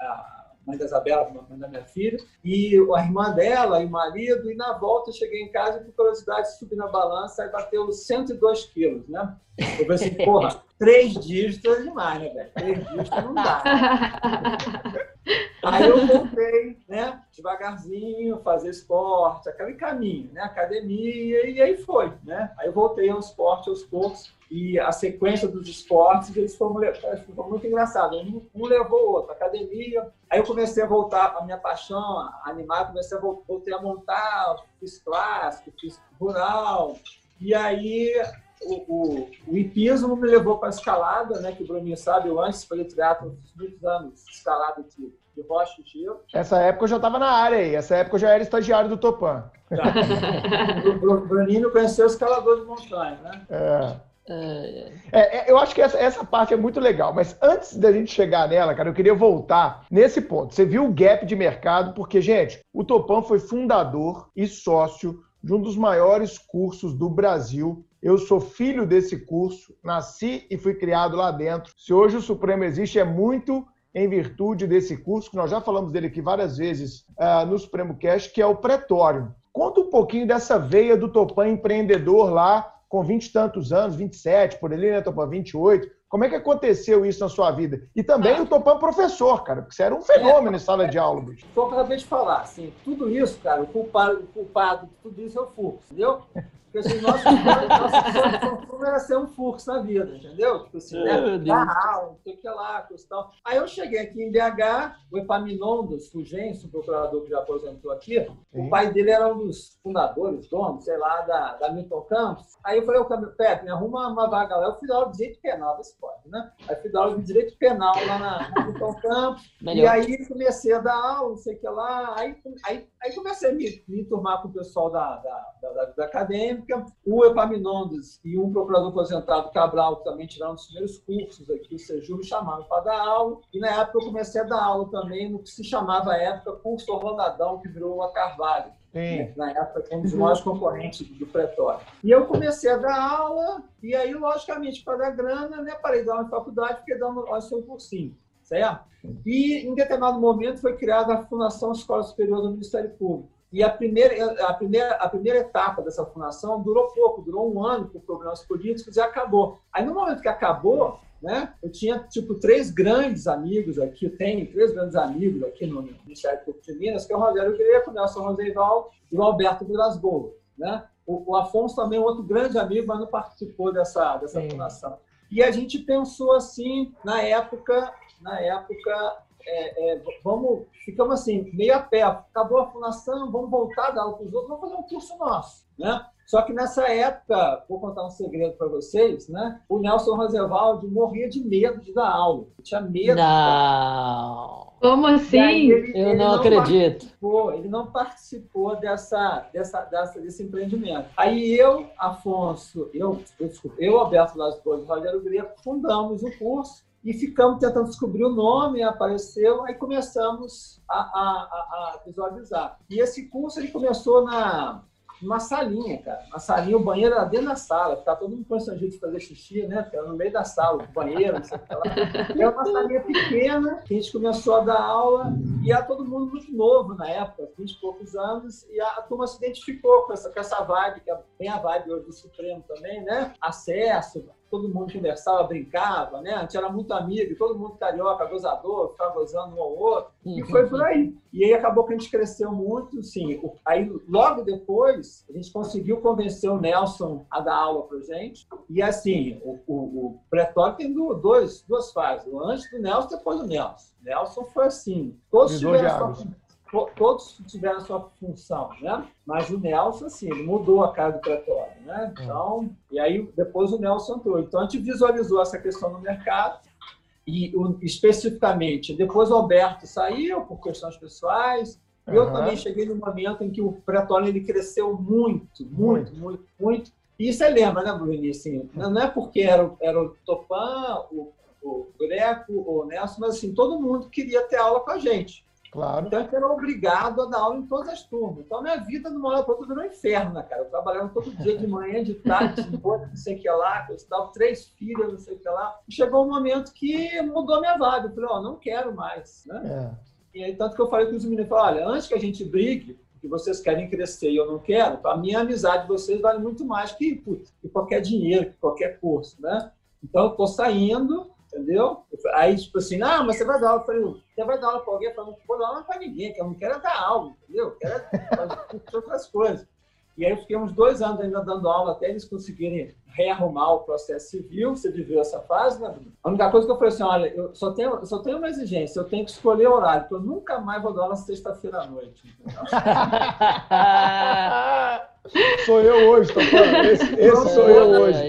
D: a mãe da Isabela, mãe da minha filha, e a irmã dela e o marido, e na volta eu cheguei em casa e, por curiosidade, subi na balança e bateu 102 quilos, né? Eu pensei, porra, três dígitos é demais, né, velho? Três dígitos não dá. Aí eu voltei, né, devagarzinho, fazer esporte, aquele caminho, né, academia, e aí foi, né? Aí eu voltei ao esporte aos poucos, e a sequência dos esportes, eles foram, foram muito engraçados. Um, levou o outro, academia. Aí eu comecei a voltar, a minha paixão, a animar, comecei a voltei a montar, fiz clássico, fiz rural. E aí o, o, o hipismo me levou para a escalada, né? Que o Bruninho sabe, eu antes fazia teatro muitos anos, escalada de, de rocha e gelo.
A: Essa época eu já estava na área aí, essa época eu já era estagiário do Topan.
D: o Bruninho conheceu o escalador de montanha, né?
A: É. É, é, eu acho que essa, essa parte é muito legal, mas antes da gente chegar nela, cara, eu queria voltar nesse ponto. Você viu o gap de mercado, porque, gente, o Topan foi fundador e sócio de um dos maiores cursos do Brasil. Eu sou filho desse curso, nasci e fui criado lá dentro. Se hoje o Supremo existe, é muito em virtude desse curso, que nós já falamos dele aqui várias vezes uh, no Supremo Cash, que é o Pretório. Conta um pouquinho dessa veia do Topan empreendedor lá com 20 e tantos anos, 27, por ali, né, Topan? 28. Como é que aconteceu isso na sua vida? E também ah. o Topan professor, cara, porque você era um fenômeno é, em sala de aula, bicho.
D: Eu acabei de falar, assim, tudo isso, cara, o culpado, o culpado de tudo isso é o Fux, entendeu? Porque assim, nosso, nosso sonho era ser um furso na vida, entendeu? Tipo assim, né? Dar aula, não sei o que lá, coisa tal. Aí eu cheguei aqui em BH, o Epaminondas Fulgêncio, o procurador que já aposentou aqui, Sim. o pai dele era um dos fundadores, donos, sei lá, da, da Milton Campos. Aí eu falei, ô Pepe, me arruma uma vaga lá. Eu fui dar aula de direito penal, desse pode, né? Aí fui dar aula de direito penal lá na, na Milton Campos. Melhor. E aí comecei a dar aula, não sei o que lá. Aí, aí, aí comecei a me, me turmar com o pessoal da, da, da, da vida acadêmica. O Epaminondas e um procurador aposentado, Cabral, que também tiraram os primeiros cursos aqui, o Seju, me chamaram para dar aula. E na época eu comecei a dar aula também no que se chamava à época curso Orlandadão, que virou a Carvalho. Sim. Na época, um dos maiores concorrentes do Pretório. E eu comecei a dar aula, e aí, logicamente, para dar grana, né, parei de dar aula na faculdade, fiquei dando aula seu cursinho, certo? E, em determinado momento, foi criada a Fundação Escola Superior do Ministério Público. E a primeira, a, primeira, a primeira etapa dessa fundação durou pouco, durou um ano por problemas políticos e acabou. Aí, no momento que acabou, né, eu tinha, tipo, três grandes amigos aqui, eu tenho três grandes amigos aqui no Ministério Público de Minas, que é o Rogério Greco, o Nelson Rosenval e o Alberto Vilas Boas. Né? O, o, Afonso também é outro grande amigo, mas não participou dessa, dessa fundação. E a gente pensou assim, na época, na época é, é, vamos, ficamos assim, meio a pé, acabou a fundação, vamos voltar dar aula para os outros, vamos fazer um curso nosso. Né? Só que nessa época, vou contar um segredo para vocês, né? O Nelson Roosevelt morria de medo de dar aula. tinha medo.
B: Não.
C: Como assim?
B: Ele, Eu ele não, não acredito.
D: Ele não participou dessa, dessa, dessa, desse empreendimento. Aí eu, Afonso, eu, eu, desculpa, eu Alberto Las Boas e Rogério Greco fundamos o curso e ficamos tentando descobrir o nome, apareceu, aí começamos a, a, a, visualizar. E esse curso ele começou na uma salinha, cara. Uma salinha, o banheiro era dentro da sala. Ficava todo mundo constrangido de fazer xixi, né? Era no meio da sala, o banheiro, não sei o que lá. Era uma salinha pequena, que a gente começou a dar aula, e era todo mundo muito novo na época, 20 e poucos anos, e a, a turma se identificou com essa, com essa vibe, que é bem a vibe hoje do Supremo também, né? Acesso, todo mundo conversava, brincava, né? A gente era muito amigo, todo mundo carioca, gozador, ficava gozando um ao outro, e uhum. foi por aí. E aí acabou que a gente cresceu muito, sim. Aí, logo depois, a gente conseguiu convencer o Nelson a dar aula pra gente, e assim, o, o, o Pretório tem dois, duas fases, antes do Nelson e depois do Nelson. Nelson foi assim, todos tiveram sua todos tiveram sua função, né? Mas o Nelson, assim, ele mudou a cara do pretório, né? É. Então, e aí depois o Nelson entrou. Então a gente visualizou essa questão no mercado e especificamente depois o Alberto saiu por questões pessoais. Uhum. Eu também cheguei no momento em que o pretório ele cresceu muito, muito, muito, muito. muito. E você lembra, né, Bruno? Assim, não é porque era, era o Topan, o, o Greco, o Nelson, mas assim, todo mundo queria ter aula com a gente.
A: Claro.
D: Então, eu era obrigado a dar aula em todas as turmas. Então, minha vida, numa hora para outra, virou um inferno, né, cara? Eu trabalhava todo dia, de manhã, de tarde, de noite, não sei o que lá, eu estava três filhas, não sei o que lá. E chegou um momento que mudou minha vaga. Eu falei, ó, oh, não quero mais, né? É. E aí, tanto que eu falei com os meninos, falei, olha, antes que a gente brigue, que vocês querem crescer e eu não quero, a minha amizade de vocês vale muito mais que, putz, que qualquer dinheiro, que qualquer curso, né? Então, eu estou saindo, entendeu? Aí, tipo assim, ah, mas você vai dar aula. Eu falei, você vai dar aula para alguém? Eu falei, não vou dar aula para ninguém, que eu não quero dar aula, entendeu? Eu quero fazer outras coisas. E aí eu fiquei uns dois anos ainda dando aula até eles conseguirem rearrumar o processo civil. Você viveu essa fase, né? A única coisa que eu falei assim, olha, eu só tenho, eu só tenho uma exigência, eu tenho que escolher horário, porque eu nunca mais vou dar aula sexta-feira à noite.
A: sou eu hoje, tô falando. Esse, esse sou eu hoje.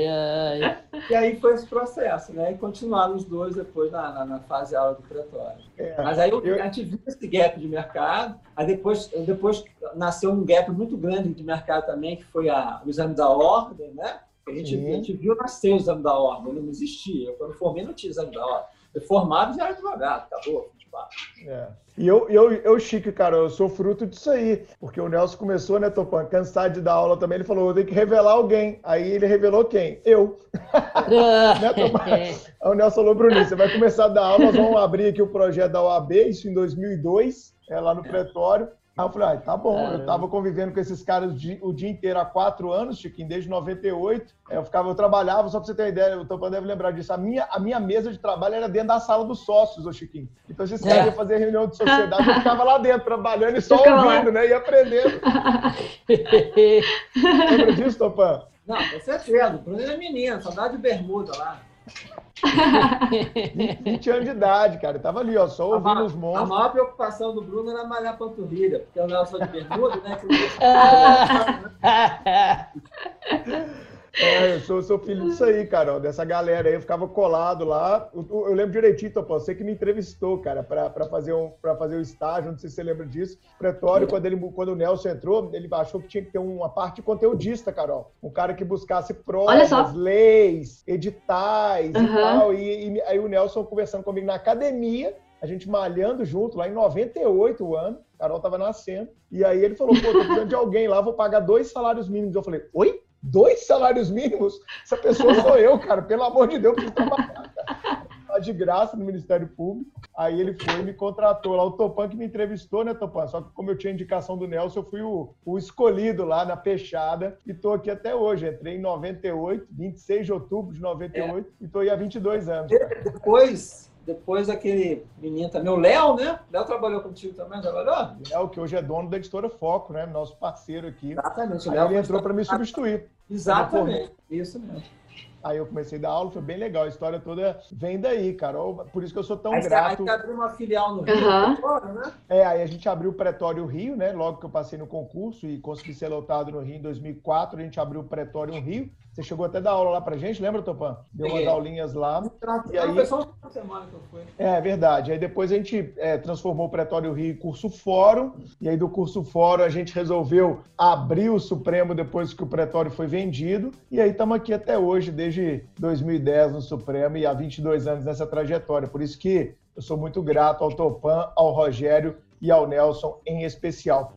D: E aí foi esse processo, né? E continuaram os dois depois na, na, na fase aula do pretório. É, Mas aí eu, eu... a gente viu esse gap de mercado, aí depois, depois nasceu um gap muito grande de mercado também, que foi a, o exame da ordem, né? A gente, a gente viu nascer o exame da ordem, não existia. Eu, quando formei, não tinha exame da ordem. Eu formado já era advogado, acabou.
A: É. E eu, eu, eu, Chique, cara, eu sou fruto disso aí. Porque o Nelson começou, né, Topan, cansado de dar aula também. Ele falou: eu tenho que revelar alguém. Aí ele revelou quem? Eu. né, Aí o Nelson falou: Bruninho, você vai começar a dar aula, nós vamos abrir aqui o projeto da OAB, isso em 2002, é, lá no Pretório. Aí eu falei, ah, tá bom. Eu tava convivendo com esses caras o dia inteiro há quatro anos, Chiquinho, desde 98. Eu ficava, eu trabalhava, só pra você ter uma ideia, o Topã deve lembrar disso. A minha, a minha mesa de trabalho era dentro da sala dos sócios, ô Chiquinho. Então, esses caras é. iam fazer reunião de sociedade, eu ficava lá dentro, trabalhando e só ouvindo, né? E aprendendo. Lembra disso, Topã?
D: Não, com certeza. O Bruno é menino, só dá de bermuda lá.
A: 20 anos de idade, cara. Eu tava ali, ó, só ouvindo os monstros.
D: A maior preocupação do Bruno era malhar a panturrilha, porque eu não só de bermuda, né?
A: É, eu sou, sou filho disso aí, Carol, dessa galera aí. Eu ficava colado lá. Eu, eu lembro direitinho, Topão, você que me entrevistou, cara, para fazer, um, fazer o estágio, não sei se você lembra disso. Pretório, quando, ele, quando o Nelson entrou, ele achou que tinha que ter uma parte conteudista, Carol. Um cara que buscasse provas, leis, editais uhum. e tal. E, e aí o Nelson conversando comigo na academia, a gente malhando junto, lá em 98 anos. Carol tava nascendo. E aí ele falou, pô, tô precisando de alguém lá, vou pagar dois salários mínimos. Eu falei, oi? Dois salários mínimos, essa pessoa sou eu, cara. Pelo amor de Deus, preciso trabalhar, cara. De graça no Ministério Público. Aí ele foi e me contratou lá. O Topan que me entrevistou, né, Topan? Só que como eu tinha indicação do Nelson, eu fui o, o escolhido lá na fechada e tô aqui até hoje. Entrei em 98, 26 de outubro de 98 é. e tô aí há 22 anos.
D: Cara. Depois depois aquele menino também, o Léo, né? Léo trabalhou contigo também, trabalhou?
A: Léo, que hoje é dono da editora Foco, né? Nosso parceiro aqui.
D: Exatamente.
A: Aí Léo ele entrou para me substituir.
D: Exatamente. Isso mesmo.
A: Aí eu comecei a dar aula, foi bem legal. A história toda vem daí, Carol. Por isso que eu sou tão aí grato.
D: Aí abriu uma filial no Rio, uhum.
A: né? É, aí a gente abriu o Pretório Rio, né? Logo que eu passei no concurso e consegui ser lotado no Rio em 2004, a gente abriu o Pretório Rio. Você chegou até a dar aula lá pra gente, lembra, Topan? Deu umas aulinhas lá.
D: E aí... Foi só uma semana que eu fui.
A: É, verdade. Aí depois a gente é, transformou o Pretório Rio em curso fórum, e aí do curso fórum a gente resolveu abrir o Supremo depois que o Pretório foi vendido, e aí estamos aqui até hoje, desde 2010 no Supremo e há 22 anos nessa trajetória. Por isso que eu sou muito grato ao Topan, ao Rogério e ao Nelson em especial.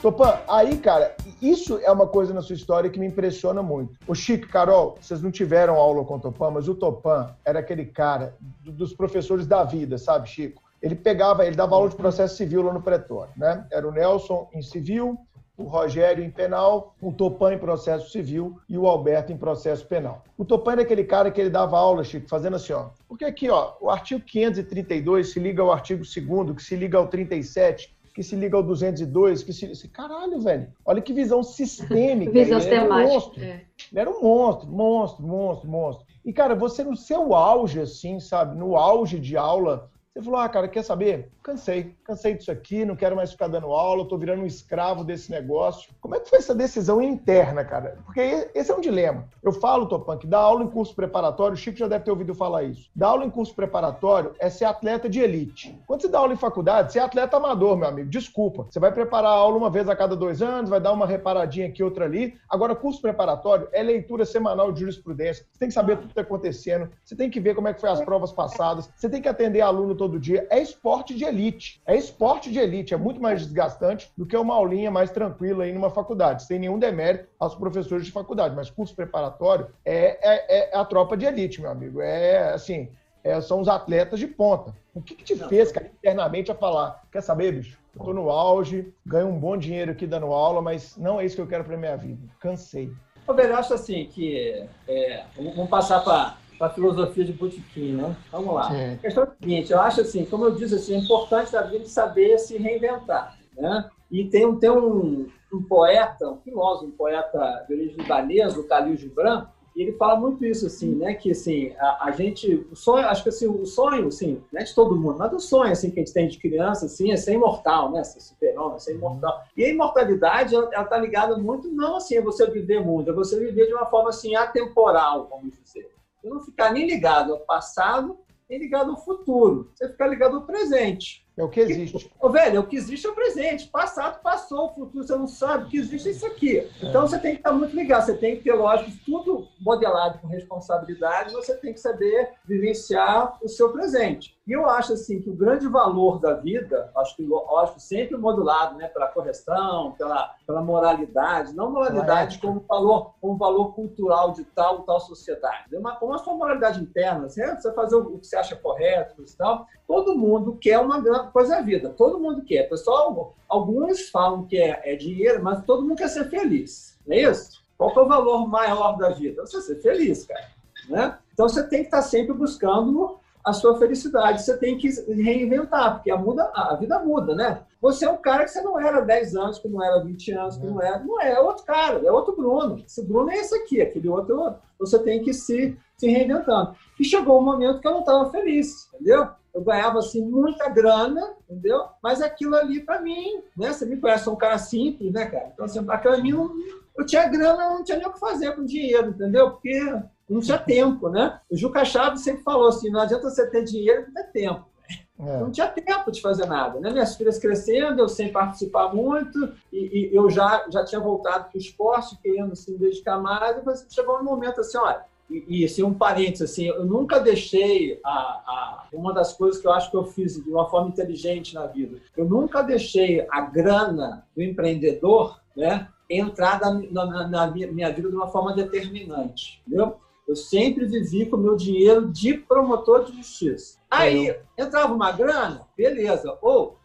A: Topan, aí, cara, isso é uma coisa na sua história que me impressiona muito. O Chico, Carol, vocês não tiveram aula com o Topan, mas o Topan era aquele cara dos professores da vida, sabe, Chico? Ele pegava, ele dava aula de processo civil lá no Pretório, né? Era o Nelson em civil, o Rogério em penal, o Topan em processo civil e o Alberto em processo penal. O Topan era aquele cara que ele dava aula, Chico, fazendo assim, ó. Porque aqui, ó, o artigo 532 se liga ao artigo 2 que se liga ao 37, que se liga ao 202, que se. Caralho, velho. Olha que visão sistêmica.
C: visão sistemática. Era um monstro.
A: É. Ele era um monstro, monstro, monstro, monstro. E, cara, você no seu auge, assim, sabe? No auge de aula, você falou, ah, cara, quer saber? Cansei, cansei disso aqui, não quero mais ficar dando aula, tô virando um escravo desse negócio. Como é que foi essa decisão interna, cara? Porque esse é um dilema. Eu falo, Topan, que dar aula em curso preparatório, o Chico já deve ter ouvido falar isso. Dar aula em curso preparatório é ser atleta de elite. Quando você dá aula em faculdade, você é atleta amador, meu amigo. Desculpa. Você vai preparar a aula uma vez a cada dois anos, vai dar uma reparadinha aqui, outra ali. Agora, curso preparatório é leitura semanal de jurisprudência. Você tem que saber tudo que está acontecendo, você tem que ver como é que foi as provas passadas, você tem que atender aluno todo dia. É esporte de elite. É esporte de elite. É muito mais desgastante do que uma aulinha mais tranquila aí numa faculdade, sem nenhum demérito aos professores de faculdade. Mas curso preparatório é, é, é a tropa de elite, meu amigo. É assim, é, são os atletas de ponta. O que, que te fez, cara, internamente a falar? Quer saber, bicho? Eu tô no auge, ganho um bom dinheiro aqui dando aula, mas não é isso que eu quero para minha vida. Cansei.
D: Eu acho assim que é, vamos passar para para a filosofia de Botequim, né? Vamos lá. É. A questão é a seguinte, eu acho assim, como eu disse, assim, é importante a gente saber se reinventar, né? E tem, um, tem um, um poeta, um filósofo, um poeta de origem libanesa, o Khalil Gibran, e ele fala muito isso, assim, né? Que, assim, a, a, gente... O sonho, acho que, assim, o sonho, assim, não é de todo mundo, mas o sonho, assim, que a gente tem de criança, assim, é ser imortal, né? Ser super-homem, ser imortal. E a imortalidade, ela, ela tá ligada muito, não, assim, é você viver muito, é você viver de uma forma, assim, atemporal, vamos dizer. Não ficar nem ligado ao passado, nem ligado ao futuro. Você ficar ligado ao presente.
A: É o que existe.
D: Ô, velho, o que existe é o presente. Passado passou, o futuro você não sabe. O que existe é isso aqui. Então você tem que estar muito ligado. Você tem que ter, lógico, tudo modelado com responsabilidade, você tem que saber vivenciar o seu presente. E eu acho assim que o grande valor da vida, acho que lógico, sempre modulado, né, pela correção, pela, pela moralidade, não moralidade como valor, como valor cultural de tal tal sociedade, é uma como a sua moralidade interna, você fazer o que você acha correto, e tal. Todo mundo quer uma grande coisa da vida, todo mundo quer. Pessoal, alguns falam que é, é dinheiro, mas todo mundo quer ser feliz, não é isso? Qual é o valor maior da vida? Você ser feliz, cara. Né? Então você tem que estar sempre buscando a sua felicidade. Você tem que reinventar, porque a, muda, a vida muda, né? Você é um cara que você não era 10 anos, que não era 20 anos, que não era. Não é, é outro cara, é outro Bruno. Esse Bruno é esse aqui, aquele outro é outro. Você tem que se, se reinventando. E chegou um momento que eu não estava feliz, entendeu? Eu ganhava assim muita grana, entendeu? Mas aquilo ali para mim, né? Você me conhece, sou um cara simples, né, cara? Então, assim, aquilo ali não, eu tinha grana, não tinha nem o que fazer com dinheiro, entendeu? Porque não tinha tempo, né? O Juca Chaves sempre falou assim: não adianta você ter dinheiro não ter tempo. É. Não tinha tempo de fazer nada, né? Minhas filhas crescendo, eu sem participar muito, e, e eu já, já tinha voltado para o esporte, querendo se dedicar mais, e assim, chegou um momento assim, olha, e, e assim, um parênteses, assim, eu nunca deixei a, a, uma das coisas que eu acho que eu fiz de uma forma inteligente na vida, eu nunca deixei a grana do empreendedor, né, entrar na, na, na minha vida de uma forma determinante, entendeu? Eu sempre vivi com o meu dinheiro de promotor de justiça. Aí entrava uma grana, beleza. Ou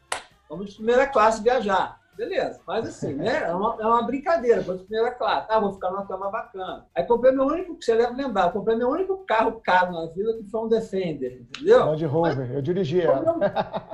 D: vamos de primeira classe viajar. Beleza, mas assim, né? É uma, é uma brincadeira, de primeira classe. Ah, vou ficar numa cama bacana. Aí comprei meu único, você deve lembrar, comprei meu único carro caro na vida, que foi um Defender, entendeu?
A: Land Rover, eu dirigi ela.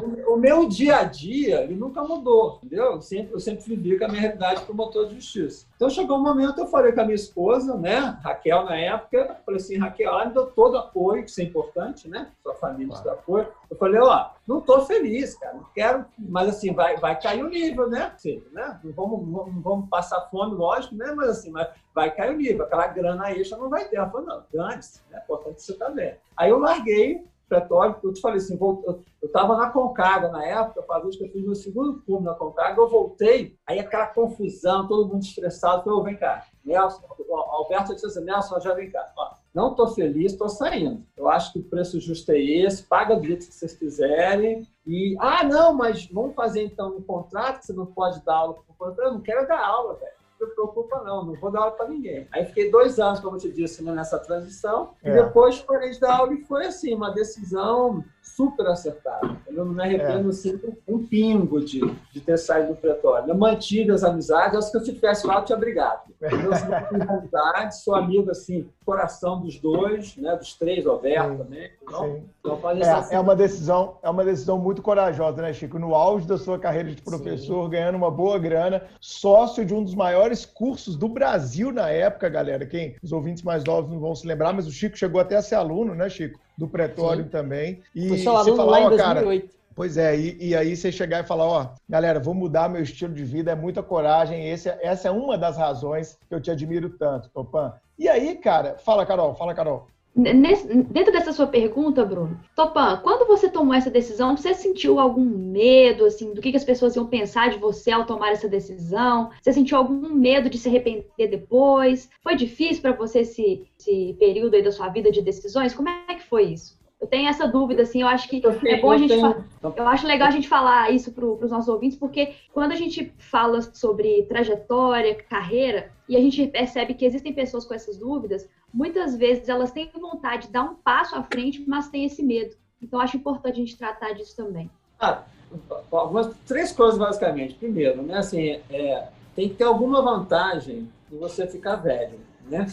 D: O meu, o meu, dia a dia, ele nunca mudou, entendeu? Eu sempre, eu sempre vivi com a minha realidade como motor de justiça. Então chegou um momento, eu falei com a minha esposa, né, Raquel na época, falei assim, Raquel, ela me deu todo apoio, que isso é importante, né? Sua família claro. te dá apoio. Eu falei, ó, não tô feliz, cara, não quero, mas assim, vai, vai cair o nível, né? Sim, né? Não vamos, não vamos passar fome, lógico, né? Mas assim, mas vai cair o nível, aquela grana extra não vai ter. Ela falou, não, dane-se, é importante você vendo. Aí eu larguei petróleo, eu te falei assim, eu estava na Concagua na época, fazia que eu fiz meu segundo turno na Concagua, eu voltei, aí aquela confusão, todo mundo estressado, eu falei, vem cá, Nelson, Alberto disse assim, Nelson, já vem cá, ó, não estou feliz, estou saindo. Eu acho que o preço justo é esse, paga do jeito que vocês quiserem. E, ah, não, mas vamos fazer então um contrato que você não pode dar aula. Eu não quero dar aula, velho não se preocupa não, não vou dar aula para ninguém. Aí fiquei dois anos, como eu te disse, né, nessa transição, é. e depois parei de dar aula e foi assim, uma decisão super acertada. Eu não me arrependo é. assim, um pingo de, de ter saído do pretório. Eu mantive as amizades, acho que se eu tivesse lá, eu tinha brigado. Eu sou sou amigo assim, coração dos dois, né, dos três, Alberto também. Então,
A: então é, assim. é, uma decisão, é uma decisão muito corajosa, né, Chico? No auge da sua carreira de professor, Sim. ganhando uma boa grana, sócio de um dos maiores cursos do Brasil na época, galera. Quem os ouvintes mais novos não vão se lembrar, mas o Chico chegou até a ser aluno, né, Chico? Do Pretório Sim. também.
B: E Foi seu aluno falou, lá em 2008. Cara,
A: Pois é, e, e, aí você chegar e falar, ó, galera, vou mudar meu estilo de vida, é muita coragem, esse, essa é uma das razões que eu te admiro tanto, Topan. E aí, cara, fala, Carol, fala, Carol.
C: Nesse, dentro dessa sua pergunta, Bruno, Topan, quando você tomou essa decisão, você sentiu algum medo, assim, do que, que as pessoas iam pensar de você ao tomar essa decisão? Você sentiu algum medo de se arrepender depois? Foi difícil para você esse, esse período aí da sua vida de decisões? Como é que foi isso? Eu tenho essa dúvida, assim, eu acho que eu é bom a gente tenho... Eu acho legal a gente falar isso para os nossos ouvintes, porque quando a gente fala sobre trajetória, carreira, e a gente percebe que existem pessoas com essas dúvidas, muitas vezes elas têm vontade de dar um passo à frente, mas têm esse medo. Então, acho importante a gente tratar disso também.
D: Ah, algumas, três coisas, basicamente. Primeiro, né, assim, é, tem que ter alguma vantagem em você ficar velho né?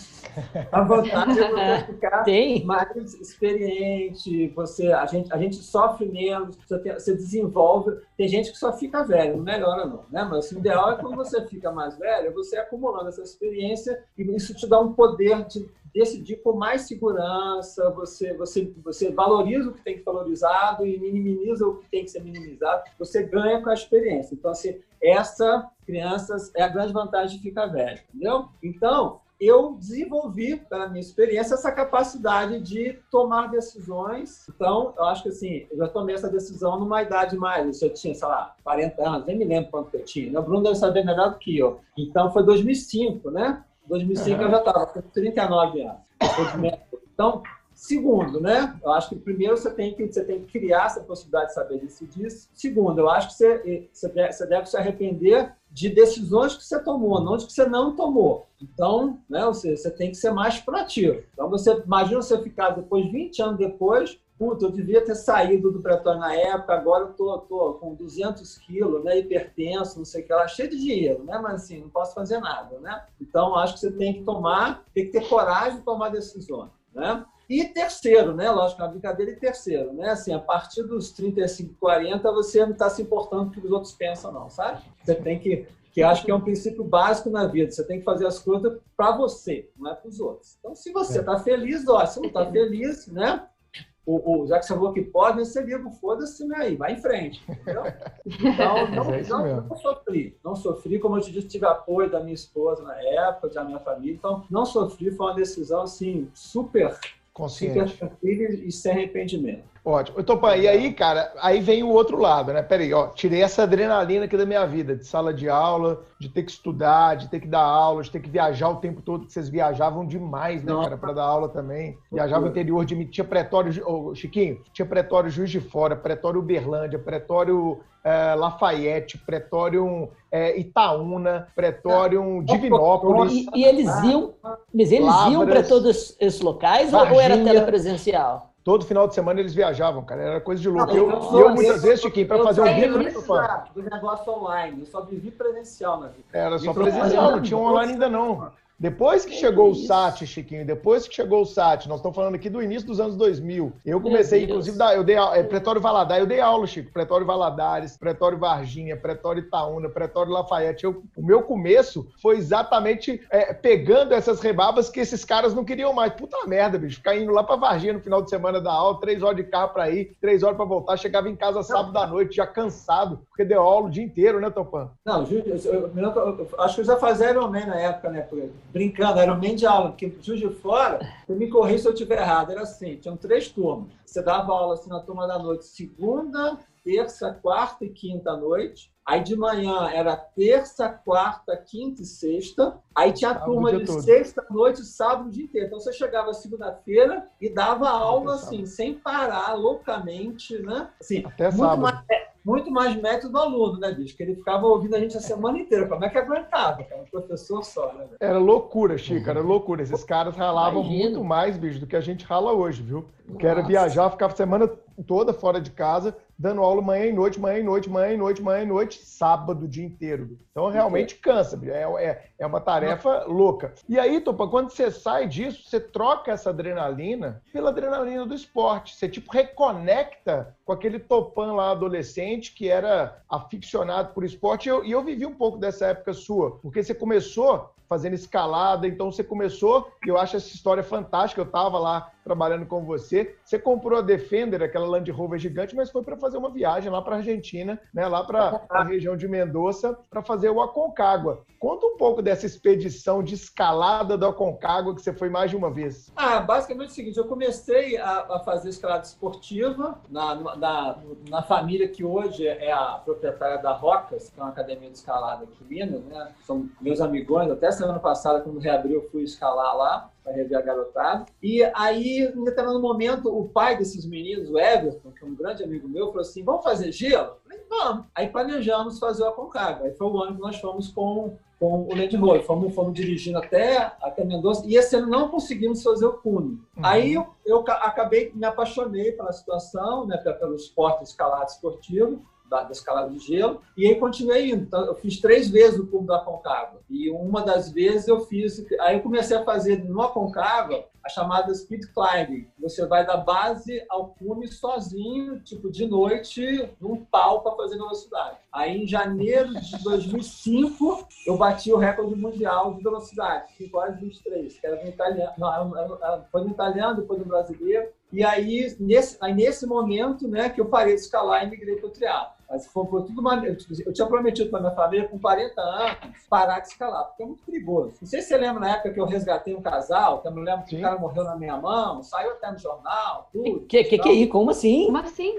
D: A vantagem é você ficar Tem. mais experiente, você, a, gente, a gente sofre menos, você, tem, você, desenvolve. Tem gente que só fica velho, não melhora não, né? Mas assim, o ideal é quando você fica mais velho, você acumulando essa experiência e isso te dá um poder de decidir com mais segurança, você, você, você valoriza o que tem que ser valorizado e minimiza o que tem que ser minimizado, você ganha com a experiência. Então, assim, essa, crianças, é a grande vantagem de ficar velho, entendeu? Então, eu desenvolvi, pela minha experiência, essa capacidade de tomar decisões. Então, eu acho que assim, eu já tomei essa decisão numa idade mais. Eu tinha, sei lá, 40 anos, nem me lembro quanto eu tinha. O Bruno deve saber melhor do que eu. Então, foi 2005, né? 2005 eu já estava com 39 anos. Então, Segundo, né? Eu acho que primeiro você tem que, você tem que criar essa possibilidade de saber decidir. Segundo, eu acho que você, você deve se arrepender de decisões que você tomou, não de que você não tomou. Então, né, você, você tem que ser mais proativo. Então, você imagina você ficar depois, 20 anos depois, puta, eu devia ter saído do pretório na época, agora eu tô, tô com 200 quilos, né, hipertenso, não sei o que lá, cheio de dinheiro, né, mas assim, não posso fazer nada, né? Então, acho que você tem que tomar, tem que ter coragem de tomar decisões, né? E terceiro, né? Lógico, uma brincadeira. E terceiro, né? Assim, a partir dos 35, 40, você não está se importando com o que os outros pensam, não, sabe? Você tem que. Que acho que é um princípio básico na vida. Você tem que fazer as coisas para você, não é para os outros. Então, se você está é. feliz, ó, se não está feliz, né? O, o, já que você falou que pode, você liga, foda-se, né? Aí, vai em frente, entendeu? Então, não, é não, não, sofri. Não sofri, como eu te disse, tive apoio da minha esposa na época, da minha família. Então, não sofri, foi uma decisão, assim, super
A: Consciente.
D: E sem arrependimento.
A: Ótimo. Então, pai, e aí, cara, aí vem o outro lado, né? Peraí, ó, tirei essa adrenalina aqui da minha vida, de sala de aula, de ter que estudar, de ter que dar aula, de ter que viajar o tempo todo, que vocês viajavam demais, né, Não. cara, para dar aula também. Viajava no interior de mim, tinha pretório, oh, Chiquinho, tinha pretório Juiz de Fora, pretório Uberlândia, pretório é, Lafayette, pretório é, Itaúna, pretório Divinópolis.
B: E, e eles iam, mas eles Lavras, iam para todos esses locais Varginha, ou era telepresencial?
A: Todo final de semana eles viajavam, cara. Era coisa de louco. eu, eu, eu muitas vezes, Chiquinho, para fazer um vídeo.
D: Do negócio online. Eu só vivi presencial na vida.
A: Era só presencial, não tinha online ainda não. Depois que chegou o SAT, Chiquinho, depois que chegou o SAT, nós estamos falando aqui do início dos anos 2000. Eu comecei, inclusive, eu dei é, Pretório Valadares, eu dei aula, Chico. Pretório Valadares, Pretório Varginha, Pretório Itaúna, Pretório Lafayette. Eu, o meu começo foi exatamente é, pegando essas rebabas que esses caras não queriam mais. Puta merda, bicho. Ficar indo lá pra Varginha no final de semana da aula, três horas de carro pra ir, três horas pra voltar. Chegava em casa sábado à noite, já cansado, porque deu aula o dia inteiro, né, Topan?
D: Não, eu, eu, eu, acho que eu já fazia Ironman na época, né? Brincando, era um meio de aula, porque Juiz de Fora, você me corrija se eu estiver errado, era assim, tinham três turmas. Você dava aula assim na turma da noite, segunda, terça, quarta e quinta noite. Aí de manhã era terça, quarta, quinta e sexta. Aí tinha a turma de todo. sexta noite, sábado o dia inteiro. Então você chegava segunda-feira e dava aula assim, sem parar, loucamente, né? Assim,
A: Até muito sábado.
D: Mais, muito mais método do aluno, né, bicho? Que ele ficava ouvindo a gente a semana inteira. Como é que aguentava? Cara? Um professor só, né?
A: Era loucura, Chico, era loucura. Esses caras ralavam Imagina. muito mais, bicho, do que a gente rala hoje, viu? Que era viajar, ficava a semana toda fora de casa, dando aula manhã e noite, manhã e noite, manhã e noite, manhã e noite, sábado o dia inteiro. Então realmente cansa, é, é, é uma tarefa louca. E aí, Topa, quando você sai disso, você troca essa adrenalina pela adrenalina do esporte. Você tipo reconecta com aquele Topan lá adolescente que era aficionado por esporte. E eu, e eu vivi um pouco dessa época sua, porque você começou fazendo escalada, então você começou, eu acho essa história fantástica, eu estava lá trabalhando com você. Você comprou a Defender, aquela Land Rover gigante, mas foi para fazer uma viagem lá para a Argentina, né, lá para a região de Mendoza, para fazer o Aconcagua. Conta um pouco dessa expedição de escalada do Aconcagua que você foi mais de uma vez.
D: Ah, basicamente é o seguinte, eu comecei a, a fazer escalada esportiva na, na, na, família que hoje é a proprietária da Rocas, que é uma academia de escalada aqui em Minas, né? São meus amigões, até semana passada, quando reabriu, eu fui escalar lá para rever a garotada. E aí, em determinado momento, o pai desses meninos, o Everton, que é um grande amigo meu, falou assim: vamos fazer gelo? Eu falei, vamos. Aí planejamos fazer o Aconcagua. Aí foi o ano que nós fomos com com o Land Rover. Fomos, fomos dirigindo até, até Mendoza e esse ano não conseguimos fazer o Cune. Uhum. Aí eu, eu, acabei, me apaixonei pela situação, né, pelo esporte escalado esportivo da, da, escalada de gelo, e aí continuei indo. Então, eu fiz três vezes o cubo da Concagua, e uma das vezes eu fiz, aí eu comecei a fazer no Aconcagua a chamada speed climbing. Você vai da base ao cume sozinho, tipo de noite, num pau para fazer velocidade. Aí em janeiro de 2005 eu bati o recorde mundial de velocidade, 5 horas 23, que era no italiano, não, foi no italiano, depois no brasileiro. E aí nesse, aí, nesse momento, né, que eu parei de escalar e migrei para o triatlo. Mas foi, foi tudo maneiro. Eu tinha prometido para minha família, com 40 anos, parar de escalar, porque é muito perigoso. Não sei se você lembra na época que eu resgatei um casal, que eu me lembro que Sim. o cara morreu na minha mão, saiu até no jornal, tudo.
B: Que que, que aí? Como assim?
C: Como assim?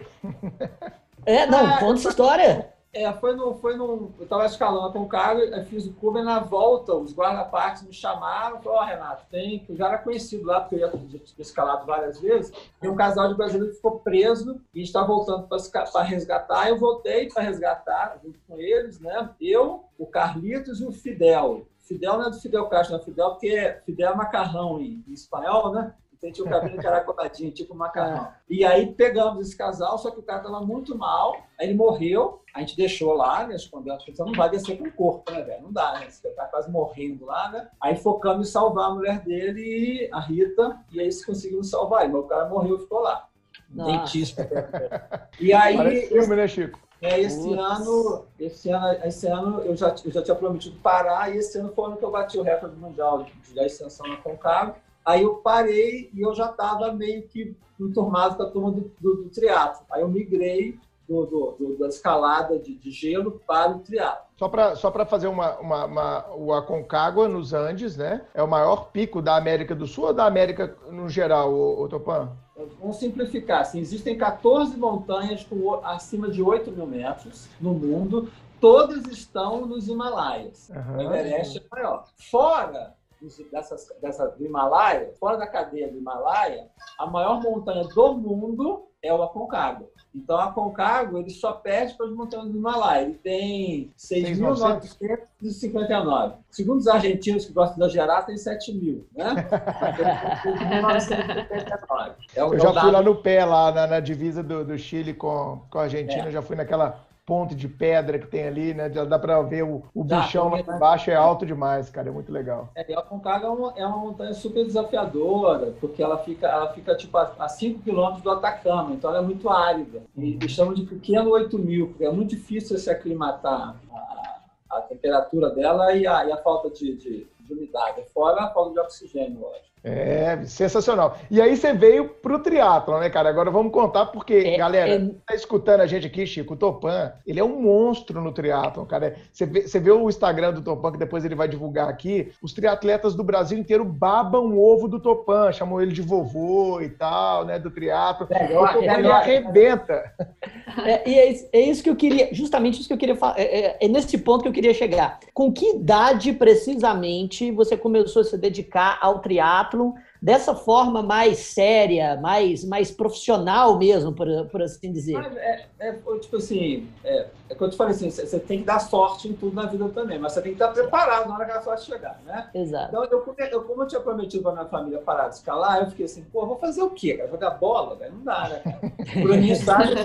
B: É, não, ah, conta essa história.
D: É, foi no, foi no, eu estava escalando com o cara, eu fiz o e na volta os guarda-parques me chamaram, ó, oh, Renato, tem, eu já era conhecido lá, porque eu já tinha escalado várias vezes, tem um casal de brasileiros que ficou preso e está voltando para resgatar, eu voltei para resgatar junto com eles, né? Eu, o Carlitos e o Fidel. Fidel não é do Fidel Castro, não é Fidel, porque Fidel é macarrão em, em espanhol, né? Tinha o cabelo encaracoladinho, tipo macarrão. É. E aí pegamos esse casal, só que o cara estava muito mal, aí ele morreu, a gente deixou lá, né? Escondeu, você não vai descer com o corpo, né, velho? Não dá, né? Você tá quase morrendo lá, né? Aí focamos em salvar a mulher dele, a Rita, e aí conseguimos salvar ele. Mas o cara morreu e ficou lá. Dentista.
A: E aí. Parece filme, né, Chico?
D: É, esse ano, esse ano, esse ano eu já, eu já tinha prometido parar e esse ano foi o ano que eu bati o recorde mundial de, de extensão na Concavo. Aí eu parei e eu já estava meio que enturmado com a turma do, do, do triatlo. Aí eu migrei do, do, da escalada de, de, gelo para o triatlo.
A: Só para só fazer uma, uma, uma, o Aconcagua nos Andes, né? É o maior pico da América do Sul ou da América no geral, o, o Topan?
D: Vamos simplificar. Assim, existem 14 montanhas com acima de 8 mil metros no mundo. Todas estão nos Himalaias. Uhum. O Everest é maior. Fora dessas, dessa, do Himalaia, fora da cadeia do Himalaia, a maior montanha do mundo é o Aconcagua. Então, a Aconcagua, ele só perde para as montanhas do Himalaia. Ele tem 6.959. Segundo os argentinos que gostam de exagerar, tem 7 mil, né?
A: É eu já fui lá no pé, lá na, na divisa do, do, Chile com, com a Argentina, é. já fui naquela ponte de pedra que tem ali, né? Já dá para ver o, o bichão lá embaixo, é alto demais, cara, é muito legal.
D: É, a Concagua é uma, é uma montanha super desafiadora, porque ela fica, ela fica tipo a 5 quilômetros do Atacama, então ela é muito árida. E, e chamam de pequeno 8 mil, porque é muito difícil se aclimatar a, a temperatura dela e a, e a falta de, de, de umidade, fora a falta de oxigênio, lógico.
A: É, sensacional. E aí você veio pro triatlo, né, cara? Agora vamos contar, porque, é, galera, é... tá escutando a gente aqui, Chico, o Topan, ele é um monstro no triatlo, cara. Você vê, você vê o Instagram do Topan, que depois ele vai divulgar aqui, os triatletas do Brasil inteiro babam o ovo do Topan, chamam ele de vovô e tal, né, do triatlo. É, o Topan, ele arrebenta.
B: É, e é, é, isso que eu queria, justamente isso que eu queria falar, é, é, é nesse ponto que eu queria chegar. Com que idade, precisamente, você começou a se dedicar ao triatlo triatlon dessa forma mais séria, mais, mais profissional mesmo, por, por assim dizer.
D: É, é, tipo assim, é, é que eu te falei assim, você tem que dar sorte em tudo na vida também, mas você tem que estar preparado na hora que a sorte chegar, né?
B: Exato.
D: Então, eu, eu como eu tinha prometido para minha família parar de escalar, eu fiquei assim, pô, vou fazer o quê, cara? Jogar bola? Véio? Não dá, né, cara? Bruninho sabe,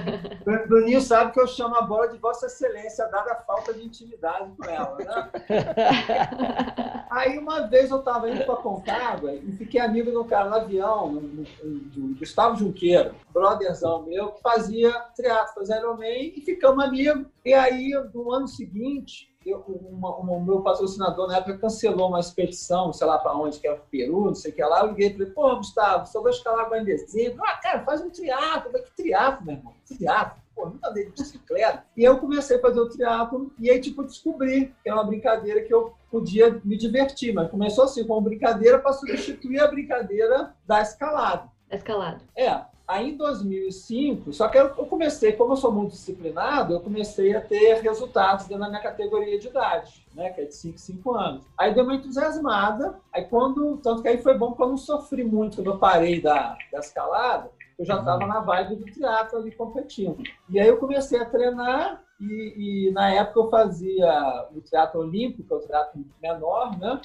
D: Bruninho sabe que eu chamo a bola de Vossa Excelência, dada a falta de intimidade com ela, né? Aí, uma vez eu estava indo para Concagua e fiquei amigo amigo no cara no avião, do Gustavo Junqueiro, brotherzão meu, que fazia teatro, fazia Ironman, e ficamos amigos. E aí, no ano seguinte, eu, uma, uma, o meu patrocinador na época cancelou uma expedição, sei lá para onde, que era Peru, não sei o que lá. Eu liguei para ele, pô, Gustavo, só vou escalar agora em dezembro. Ah, cara, faz um triatlo. Que triatlo, meu irmão? Triatlo. Pô, nunca andei de bicicleta. E eu comecei a fazer o triatlo e aí, tipo, descobri que era uma brincadeira que eu podia me divertir. Mas começou assim, com uma brincadeira para substituir a brincadeira da escalada.
C: Escalada.
D: É. Aí em 2005, só que eu comecei, como eu sou muito disciplinado, eu comecei a ter resultados dentro da minha categoria de idade, né, que é de 5, 5 anos. Aí deu uma entusiasmada, aí quando, tanto que aí foi bom porque eu não sofri muito quando eu parei da, da escalada, eu já estava na vibe do teatro ali competindo. E aí eu comecei a treinar e, e na época eu fazia o teatro olímpico, que é o teatro menor, né?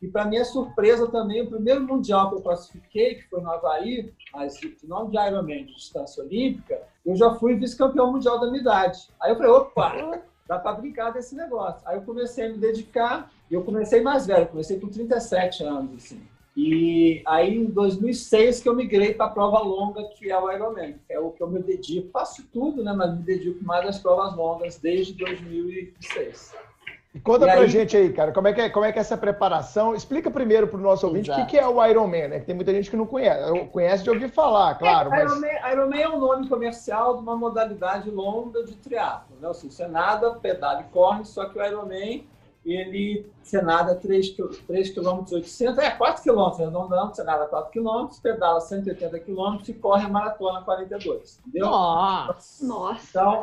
D: E para minha surpresa também, o primeiro mundial que eu classifiquei, que foi no Havaí, mas nome de Ironman, de distância olímpica, eu já fui vice-campeão mundial da minha idade. Aí eu falei, opa, dá para brincar desse negócio. Aí eu comecei a me dedicar, e eu comecei mais velho, comecei com 37 anos, assim. E aí, em 2006, que eu migrei para a prova longa, que é o Ironman. É o que eu me dedico. Faço tudo, né? Mas me dedico mais às provas longas desde 2006.
A: E conta e pra aí... gente aí, cara, como é, que é, como é que é essa preparação? Explica primeiro pro nosso ouvinte Exato. o que é o Ironman, né? Que tem muita gente que não conhece. Conhece de ouvir falar, claro.
D: É,
A: mas...
D: Ironman, Ironman é o um nome comercial de uma modalidade longa de triatlo, né? Ou seja, você nada, pedala e corre, só que o Ironman ele você nada 3 km 800, é 4 km arredondando, você nada 4 km, pedala 180 km e corre a maratona 42, entendeu?
C: Nossa!
D: Então,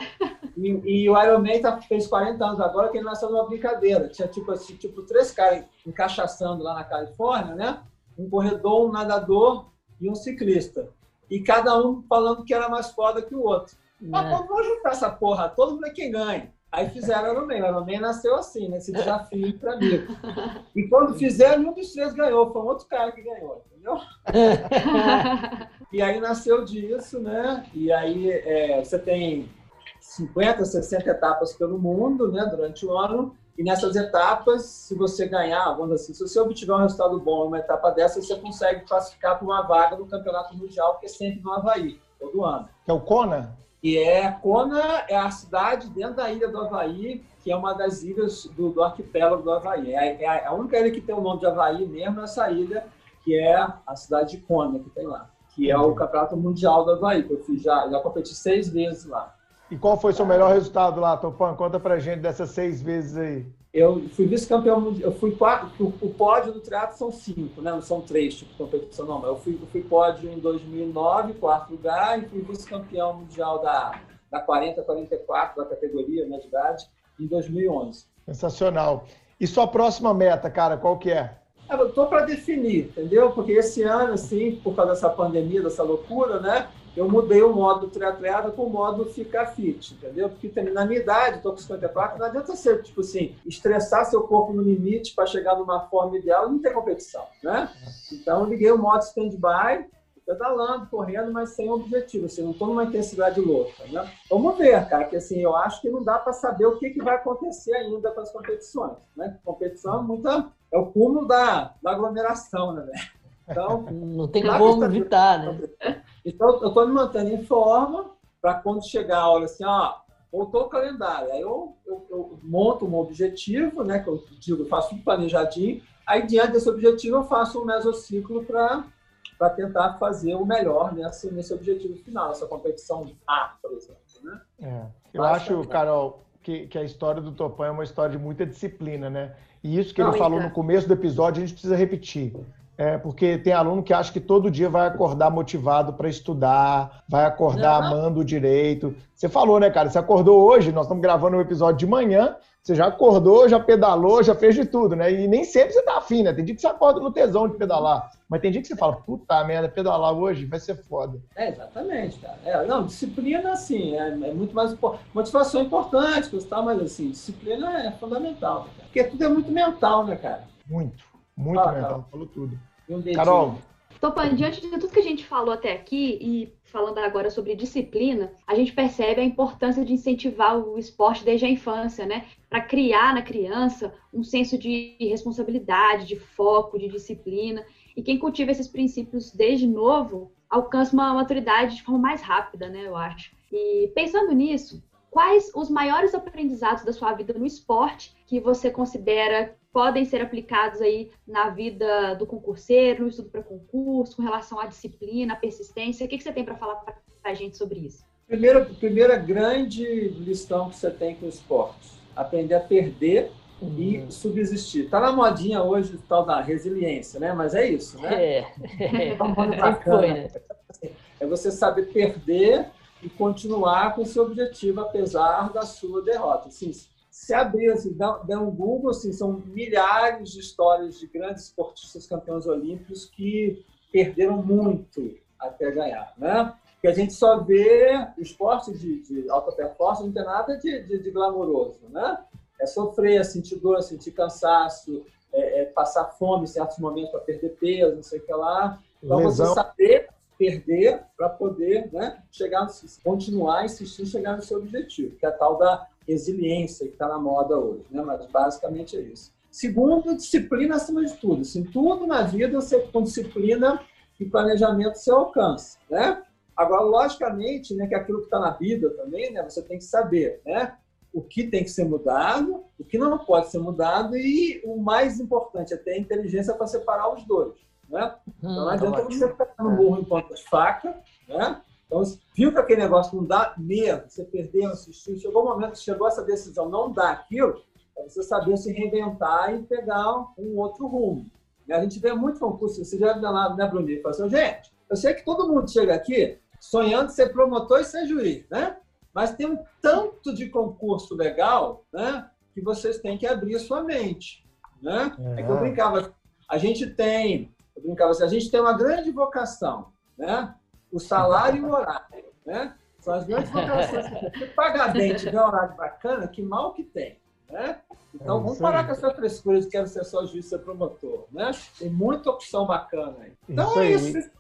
D: e, e o Ironman tá, fez 40 anos agora que ele nasceu numa brincadeira. Tinha tipo assim, tipo três caras encaixaçando lá na Califórnia, né? Um corredor, um nadador e um ciclista. E cada um falando que era mais foda que o outro. Mas é. vamos juntar essa porra toda para quem ganha. Aí fizeram o Ironman. O Ironman nasceu assim, nesse desafio para mim. E quando fizeram, um dos três ganhou. Foi um outro cara que ganhou, entendeu? e aí nasceu disso, né? E aí é, você tem 50, 60 etapas pelo mundo, né? Durante o ano. E nessas etapas, se você ganhar, vamos assim, se você obtiver um resultado bom em uma etapa dessa, você consegue classificar para uma vaga no Campeonato Mundial, que é sempre no Havaí, todo ano.
A: Que é o Kona?
D: E é Kona é a cidade dentro da ilha do Havaí, que é uma das ilhas do, do arquipélago do Havaí. É, é, a única ilha que tem o nome de Havaí mesmo, essa ilha, que é a cidade de Kona, que tem lá. Que é o Campeonato Mundial do Havaí, que eu fiz já, já competi seis vezes lá.
A: E qual foi seu melhor resultado lá, Topan? Conta pra gente dessas seis vezes aí.
D: Eu fui vice-campeão mundial. Eu fui quatro. O, pódio do triatlo são cinco, né? Não são três tipo de competição, não. Mas eu fui, eu fui pódio em 2009, quarto lugar, e fui vice-campeão mundial da, da 40 44 da categoria, né, de idade, em 2011.
A: Sensacional. E sua próxima meta, cara, qual que é?
D: Eu tô para definir, entendeu? Porque esse ano, assim, por causa dessa pandemia, dessa loucura, né? Eu mudei o modo triatleta com o modo ficar fit, entendeu? Porque também na minha idade, estou com 54, não adianta ser, tipo assim, estressar seu corpo no limite para chegar numa forma ideal e não ter competição, né? Então, eu liguei o modo stand-by, pedalando, correndo, mas sem objetivo, assim, não estou numa intensidade louca, né? Vamos ver, cara, que assim, eu acho que não dá para saber o que, que vai acontecer ainda com as competições, né? Competição é muita, é o cúmulo da, da aglomeração, né,
B: Então, não tem como evitar, né?
D: Então, eu estou me mantendo em forma para quando chegar a hora assim, ó, voltou o calendário. Aí eu, eu, eu, monto um objetivo, né, que eu digo, eu faço um planejadinho. Aí, diante desse objetivo, eu faço um mesociclo para tentar fazer o melhor nesse, nesse objetivo final, essa competição A, por exemplo. Né?
A: É. Eu acho, Carol, que, que, a história do Topan é uma história de muita disciplina, né? E isso que ele falou no começo do episódio, a gente precisa repetir. É, porque tem aluno que acha que todo dia vai acordar motivado para estudar, vai acordar Não. amando o direito. Você falou, né, cara? Você acordou hoje, nós estamos gravando um episódio de manhã, você já acordou, já pedalou, já fez de tudo, né? E nem sempre você tá afim, né? Tem dia que você acorda no tesão de pedalar, mas tem dia que você fala, puta merda, pedalar hoje vai ser foda.
D: É, exatamente, cara. É, não, disciplina, assim, é, é muito mais importante. Motivação é importante, mas, assim, disciplina é fundamental, né, porque tudo é muito mental, né, cara?
A: Muito. Muito ah, mental, tá. falou tudo. Um Carol.
C: Topan, diante de tudo que a gente falou até aqui e falando agora sobre disciplina, a gente percebe a importância de incentivar o esporte desde a infância, né? Para criar na criança um senso de responsabilidade, de foco, de disciplina. E quem cultiva esses princípios desde novo alcança uma maturidade de forma mais rápida, né? Eu acho. E pensando nisso, quais os maiores aprendizados da sua vida no esporte que você considera podem ser aplicados aí na vida do concurseiro, no estudo para concurso, com relação à disciplina, à persistência? O que, que você tem para falar para a gente sobre isso?
D: Primeira, primeira grande lição que você tem com o esporte: aprender a perder uhum. e subsistir. Tá na modinha hoje o tal da resiliência, né? Mas é isso, né? É, é. Foi, né? é você saber perder e continuar com o seu objetivo, apesar da sua derrota. Assim, se abrir, assim, dá, dá um Google, assim, são milhares de histórias de grandes esportistas campeões olímpicos que perderam muito até ganhar, né? Que a gente só vê o esporte de, de alta performance, não tem nada de, de, de glamouroso, né? É sofrer, sentir dor, sentir cansaço, é, é passar fome em certos momentos para perder peso, não sei o que lá. Então, Lesão. você saber perder para poder né, chegar, continuar insistir chegar no seu objetivo, que é a tal da resiliência que está na moda hoje, né? Mas basicamente é isso. Segundo, disciplina acima de tudo. Assim, tudo na vida você com disciplina e planejamento você alcança, né? Agora, logicamente, né, que aquilo que está na vida também, né, você tem que saber, né? O que tem que ser mudado, o que não pode ser mudado e o mais importante é ter a inteligência para separar os dois, né? Então não hum, adianta você ficar no burro em pontas faca, né? Então, viu que aquele negócio não dá medo, você perdeu, assistiu, chegou o momento, chegou essa decisão, não dá aquilo, É você saber se reinventar e pegar um outro rumo. A gente vê muito concurso, você já viu lá, né, Bruninho? Fala assim, gente, eu sei que todo mundo chega aqui sonhando ser promotor e ser juiz, né? Mas tem um tanto de concurso legal, né? Que vocês têm que abrir sua mente, né? É, é que eu brincava, a gente tem, eu brincava assim, a gente tem uma grande vocação, né? O salário e o horário, né? São as grandes vocações. Você paga bem, tiver um horário bacana, que mal que tem, né? Então, é vamos parar com essa frescura de quero ser só juiz, ser promotor, né? Tem muita opção bacana aí. Então, isso é isso.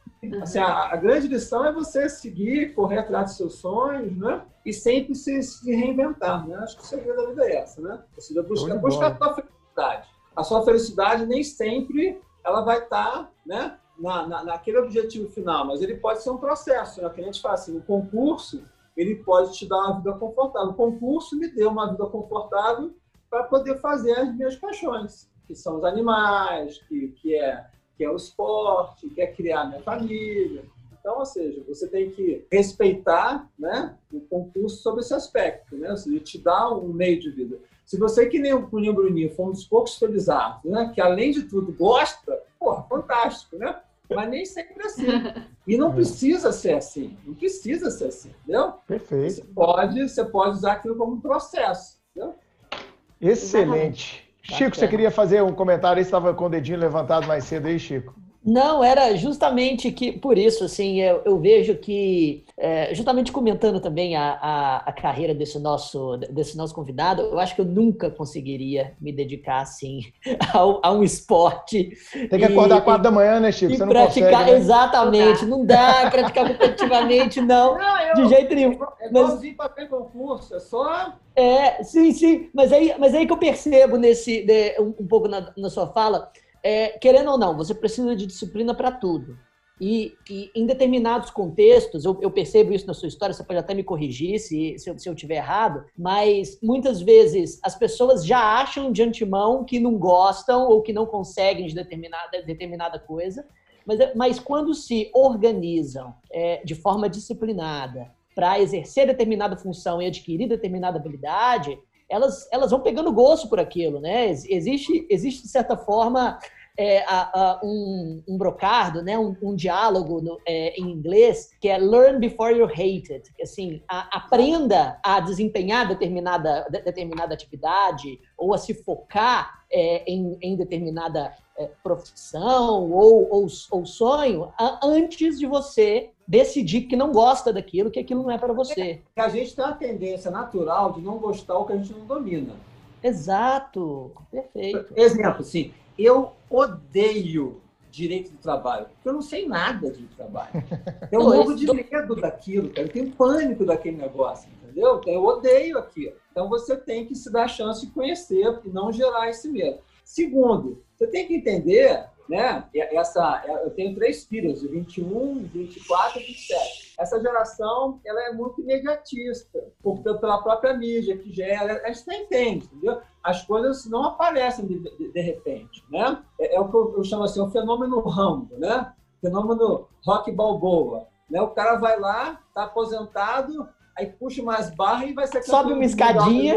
D: Assim, a, a, grande lição é você seguir, correr atrás dos seus sonhos, né? E sempre se, se reinventar, né? Acho que o segredo da vida é essa, né? Ou seja, buscar, buscar a sua felicidade. A sua felicidade nem sempre ela vai estar, tá, né? Na, na, naquele objetivo final, mas ele pode ser um processo, né? Que a gente fala assim, o concurso, ele pode te dar uma vida confortável. O concurso me deu uma vida confortável para poder fazer as minhas paixões, que são os animais, que, que, é, que é o esporte, que é criar minha família. Então, ou seja, você tem que respeitar né, o concurso sobre esse aspecto, né? ou seja, te dá um meio de vida. Se você, que nem o Bruninho Bruninho, for um dos poucos felizados, né, que além de tudo gosta, porra, fantástico, né? Mas nem sempre é assim. E não é. precisa ser assim. Não precisa ser assim, entendeu?
A: Perfeito.
D: Você pode, você pode usar aquilo como um processo, entendeu?
A: Excelente. Chico, você queria fazer um comentário? Estava com o dedinho levantado mais cedo aí, Chico.
B: Não, era justamente que por isso, assim, eu, eu vejo que, é, justamente comentando também a, a, a, carreira desse nosso, desse nosso convidado, eu acho que eu nunca conseguiria me dedicar, assim, a, a um esporte.
A: Tem que acordar às quatro da manhã, né, Chico?
B: Você não praticar, consegue, né? Exatamente, não dá, praticar competitivamente, não, não eu, de jeito nenhum.
D: É igualzinho mas... para concurso, é só
B: é, sim, sim. Mas aí, mas aí que eu percebo nesse, de, um, um, pouco na, na sua fala, é, querendo ou não, você precisa de disciplina para tudo. E, e, em determinados contextos, eu, eu, percebo isso na sua história, você pode até me corrigir se, se, eu, se eu tiver errado, mas muitas vezes as pessoas já acham de antemão que não gostam ou que não conseguem de determinada, determinada coisa, mas, mas quando se organizam é, de forma disciplinada, para exercer determinada função e adquirir determinada habilidade, elas, elas vão pegando gosto por aquilo, né? Existe, existe de certa forma, é, a, a, um, um, brocardo, né? um, um diálogo no, é, em inglês que é learn before you're hated. Assim, a, aprenda a desempenhar determinada, determinada atividade ou a se focar é, em, em, determinada é, profissão ou, ou, ou sonho antes de você decidir que não gosta daquilo, que aquilo não é para você.
D: É, a gente tem uma tendência natural de não gostar o que a gente não domina.
B: Exato, perfeito.
D: Exemplo, assim, eu odeio direito do trabalho, porque eu não sei nada de trabalho. Eu morro de medo daquilo, cara. eu tenho pânico daquele negócio, entendeu? Então, eu odeio aquilo. Então você tem que se dar a chance de conhecer e não gerar esse medo. Segundo, você tem que entender né? Essa, eu tenho três filhos, de 21, 24 e 27. Essa geração, ela é muito imediatista, por, pela própria mídia que gera, a gente nem entende, entendeu? As coisas não aparecem de, de, de repente, né? É, é, o que eu, eu, chamo assim, o fenômeno Rambo, né? Fenômeno Rock Balboa, né? O cara vai lá, tá aposentado, aí puxa umas barras e vai ser
B: Sobe uma escadinha.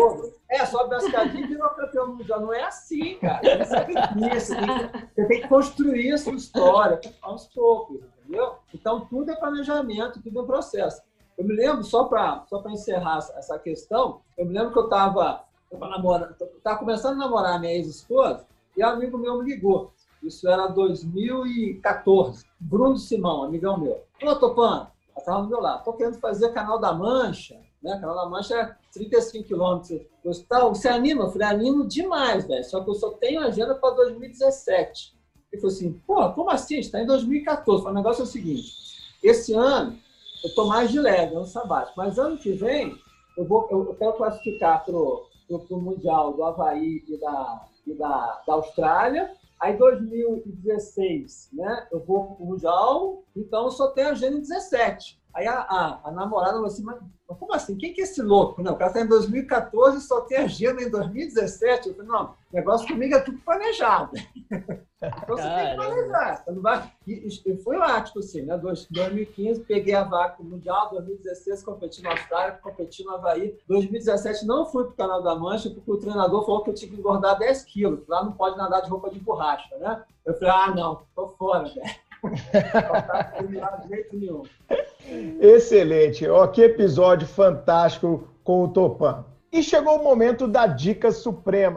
D: É, sobe uma escadinha e virou campeão mundial. Não é assim, cara. É você tem, que, você tem que construir a sua história aos poucos, entendeu? Então, tudo é planejamento, tudo é processo. Eu me lembro, só para só encerrar essa questão, eu me lembro que eu estava namorando, tava começando a namorar a minha ex-esposa e um amigo meu me ligou. Isso era 2014. Bruno Simão, amigão meu. Ô, ela estava do meu lado. Estou querendo fazer Canal da Mancha, né? Canal da Mancha é 35 quilômetros. Você anima? Eu falei, animo demais, velho. Só que eu só tenho agenda para 2017. Ele falou assim, pô, como assim? Está em 2014. O negócio é o seguinte, esse ano eu estou mais de leve, ano sabático. Mas ano que vem eu, vou, eu, eu quero classificar para o Mundial do Havaí e da, e da, da Austrália Aí, 2016, né, eu vou para o Mundial, então só tenho agenda em 17. Aí a, a, a namorada falou assim, mas, como assim? Quem que é esse louco? Não, o cara está em 2014 e só tem agenda em 2017. Eu falei, não, o negócio comigo é tudo planejado. então você tem que planejar. Você não vai... E, e foi lá, tipo assim, né? 2015 peguei a vaca mundial, 2016 competi na Austrália, competi no Havaí. 2017 não fui para o Canal da Mancha porque o treinador falou que eu tinha que engordar 10 quilos. Lá não pode nadar de roupa de borracha, né? Eu falei, ah, não, tô fora, velho.
A: Excelente. Ó, que episódio fantástico com o Topan. E chegou o momento da dica suprema.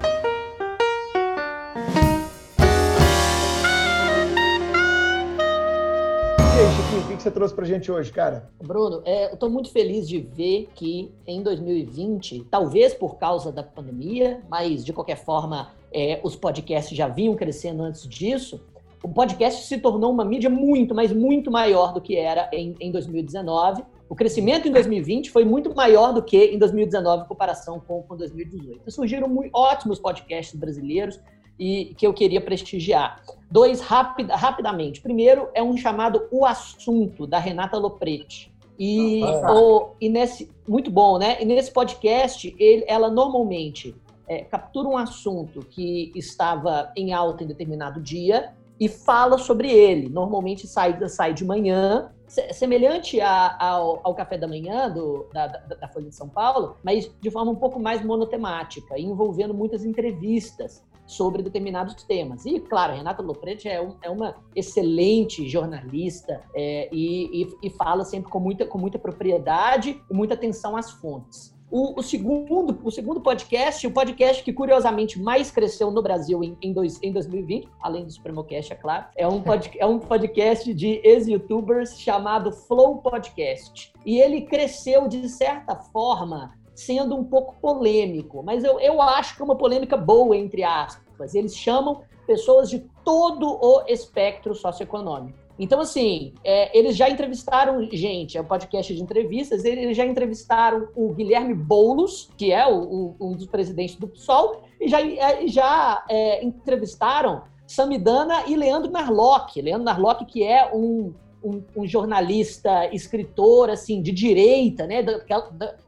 A: O que você trouxe pra gente hoje, cara?
B: Bruno, é, eu estou muito feliz de ver que em 2020, talvez por causa da pandemia, mas de qualquer forma, é, os podcasts já vinham crescendo antes disso, o podcast se tornou uma mídia muito, mas muito maior do que era em, em 2019. O crescimento em 2020 foi muito maior do que em 2019 em comparação com, com 2018. Então, surgiram muito, ótimos podcasts brasileiros e que eu queria prestigiar. Dois rapid, rapidamente. Primeiro é um chamado O Assunto, da Renata Lopretti. E, ah, o, e nesse muito bom, né? E nesse podcast, ele, ela normalmente é, captura um assunto que estava em alta em determinado dia e fala sobre ele. Normalmente sai, sai de manhã, semelhante a, ao, ao, café da manhã do, da, da, da, Folha de São Paulo, mas de forma um pouco mais monotemática, envolvendo muitas entrevistas sobre determinados temas. E, claro, Renata Lopretti é, um, é uma excelente jornalista é, e, e, e, fala sempre com muita, com muita propriedade e muita atenção às fontes. O, o, segundo, o segundo podcast, o podcast que curiosamente mais cresceu no Brasil em, em, dois, em 2020, além do Supremocast, é claro, é um, pod, é um podcast de ex-youtubers chamado Flow Podcast. E ele cresceu, de certa forma, sendo um pouco polêmico, mas eu, eu acho que é uma polêmica boa, entre aspas. Eles chamam pessoas de todo o espectro socioeconômico. Então, assim, é, eles já entrevistaram gente, é um podcast de entrevistas, eles já entrevistaram o Guilherme Boulos, que é o, o, um dos presidentes do PSOL, e já, é, já é, entrevistaram Samidana e Leandro Narlock. Leandro Narlock, que é um um, um, jornalista, escritor, assim, de direita, né, de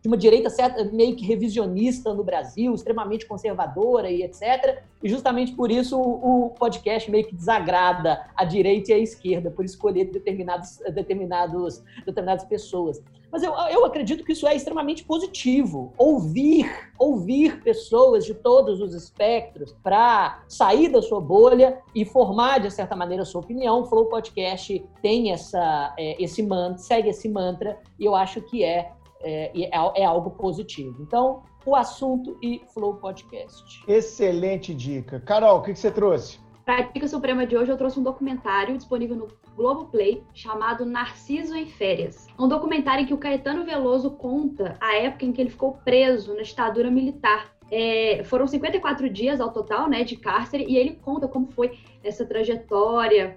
B: uma direita certa, meio que revisionista no Brasil, extremamente conservadora e etc. E justamente por isso o, o podcast meio que desagrada a direita e a esquerda, por escolher determinados, determinados, determinadas pessoas. Mas eu, eu acredito que isso é extremamente positivo. Ouvir, ouvir pessoas de todos os espectros para sair da sua bolha e formar, de certa maneira, a sua opinião. O Flow Podcast tem essa, é, esse mantra, segue esse mantra, e eu acho que é, é, é, é algo positivo. Então, o assunto e Flow Podcast.
A: Excelente dica. Carol, o que, que você trouxe?
C: Para a dica suprema de hoje, eu trouxe um documentário disponível no Globoplay chamado Narciso em Férias. Um documentário em que o Caetano Veloso conta a época em que ele ficou preso na ditadura militar. É, foram 54 dias ao total, né, de cárcere, e ele conta como foi essa trajetória,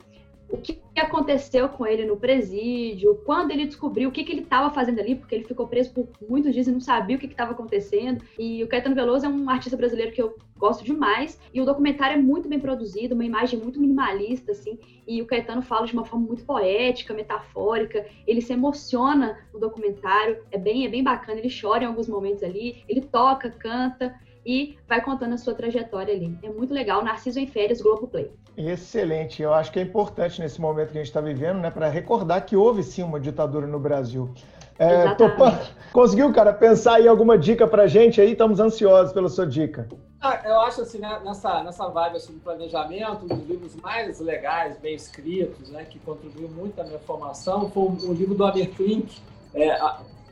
C: o que aconteceu com ele no presídio, quando ele descobriu o que, que ele estava fazendo ali, porque ele ficou preso por muitos dias e não sabia o que estava acontecendo. E o Caetano Veloso é um artista brasileiro que eu gosto demais, e o documentário é muito bem produzido, uma imagem muito minimalista, assim, e o Caetano fala de uma forma muito poética, metafórica, ele se emociona no documentário, é bem, é bem bacana, ele chora em alguns momentos ali, ele toca, canta, e vai contando a sua trajetória ali. É muito legal. Narciso em Férias, Globoplay.
A: Excelente. Eu acho que é importante nesse momento que a gente está vivendo, né, para recordar que houve sim uma ditadura no Brasil. É, Topan, conseguiu, cara, pensar aí alguma dica para gente aí? Estamos ansiosos pela sua dica.
D: Ah, eu acho assim, né, nessa, nessa vibe assim, do planejamento, um dos livros mais legais, bem escritos, né, que contribuiu muito à minha formação, foi o, o livro do Amir Klink. É,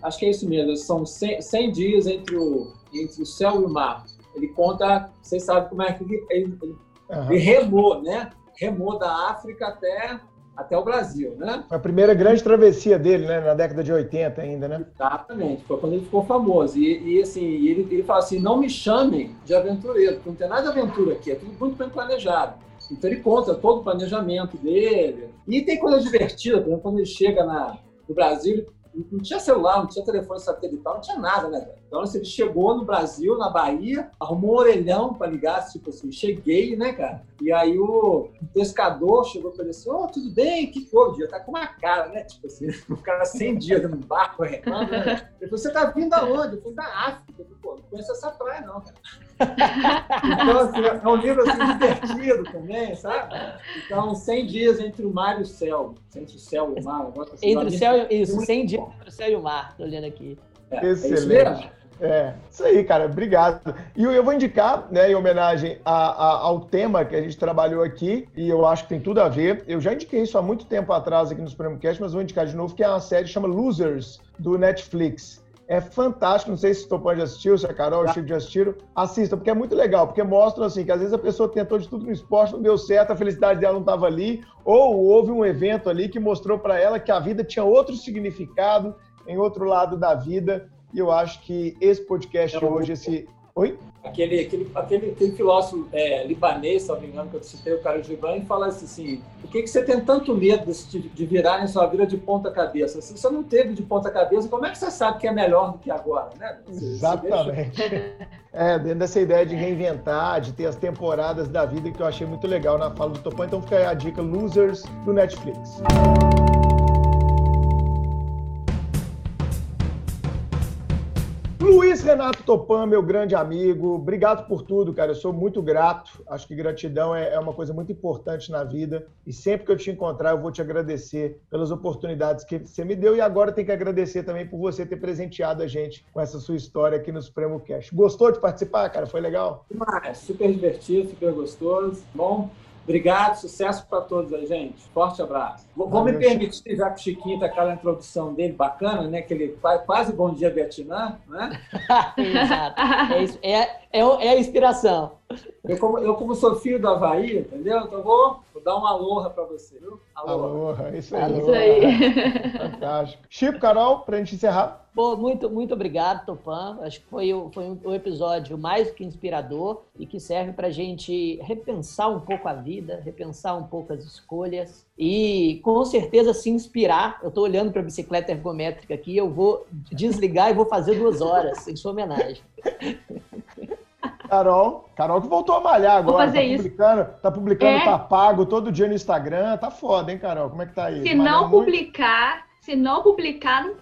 D: acho que é isso mesmo, são 100, 100 dias entre o entre o céu e o mar. Ele conta, vocês sabem como é que ele, ele, uhum. ele remou, né? Remou da África até, até o Brasil, né?
A: A primeira grande travessia dele, né? Na década de 80 ainda, né?
D: Exatamente, foi quando ele ficou famoso. E, e assim, ele, ele fala assim, não me chamem de aventureiro, porque não tem nada de aventura aqui, é tudo muito bem planejado. Então ele conta todo o planejamento dele. E tem coisa divertida, por exemplo, quando ele chega na, no Brasil, não tinha celular, não tinha telefone satelital, não tinha nada, né? Então, assim, ele chegou no Brasil, na Bahia, arrumou um orelhão para ligar, tipo assim, cheguei, né, cara? E aí o pescador chegou para ele assim, ô, oh, tudo bem? que? O dia tá com uma cara, né? Tipo assim, o cara 100 dias no barco reclamando, né? Ele falou, você tá vindo aonde? Eu falei, da África. Eu falei, pô, não conheço essa praia não, cara. Então, assim, é um livro assim, divertido também, sabe? Então, 100 dias entre o mar e o céu. Entre o céu e o mar.
B: Assim, entre o céu e isso, 100 dias entre o céu e o mar. Tô olhando aqui.
A: É, Excelente. É é, isso aí, cara, obrigado. E eu vou indicar, né, em homenagem a, a, ao tema que a gente trabalhou aqui, e eu acho que tem tudo a ver. Eu já indiquei isso há muito tempo atrás aqui no Supremo Cast, mas vou indicar de novo, que é uma série que chama Losers, do Netflix. É fantástico, não sei se o Topão já assistiu, se a Carol, o Chico já assistiram. Assistam, porque é muito legal, porque mostram assim, que às vezes a pessoa tentou de tudo no esporte, não deu certo, a felicidade dela não estava ali, ou houve um evento ali que mostrou para ela que a vida tinha outro significado em outro lado da vida. E eu acho que esse podcast é hoje, esse. Oi?
D: Aquele, aquele, aquele, aquele filósofo é, libanês, se não me engano, que eu citei, o cara Gibran, fala assim: por que, que você tem tanto medo de, de virar em sua vida de ponta-cabeça? Se você não teve de ponta-cabeça, como é que você sabe que é melhor do que agora? Né?
A: Você, Exatamente. Você é, dentro dessa ideia de reinventar, de ter as temporadas da vida, que eu achei muito legal na fala do Topão. Então fica aí a dica: Losers do Netflix. Luiz Renato Topan, meu grande amigo, obrigado por tudo, cara. Eu sou muito grato. Acho que gratidão é, é, uma coisa muito importante na vida. E sempre que eu te encontrar, eu vou te agradecer pelas oportunidades que você me deu. E agora tem que agradecer também por você ter presenteado a gente com essa sua história aqui no Supremo Cash. Gostou de participar, cara? Foi legal?
D: Super divertido, super gostoso. Bom, Obrigado, sucesso para todos aí, gente. Forte abraço. Vou, vou me permitir, já que o Chiquinho tá aquela introdução dele bacana, né? Que ele faz quase Bom Dia Vietnã, né?
B: Exato. É, isso, é, é, é, a inspiração.
D: Eu como, eu, como sou filho do Havaí, entendeu? Então vou, vou dar uma aloha para você, viu?
A: Aloha. aloha. Isso aí. Isso aí. Fantástico. Chico, Carol, para a gente encerrar.
B: Pô, muito, muito obrigado, Topan. Acho que foi, foi um, episódio mais que inspirador e que serve para a gente repensar um pouco a vida, repensar um pouco as escolhas e, com certeza, se inspirar. Eu estou olhando para a bicicleta ergométrica aqui, eu vou desligar e vou fazer duas horas em sua homenagem.
A: Carol, Carol que voltou a malhar agora.
C: Vou fazer
A: tá
C: isso.
A: Publicando, tá publicando, é? tá pago todo dia no Instagram. Tá foda, hein, Carol? Como é que tá aí?
C: Se não publicar, se não publicar, não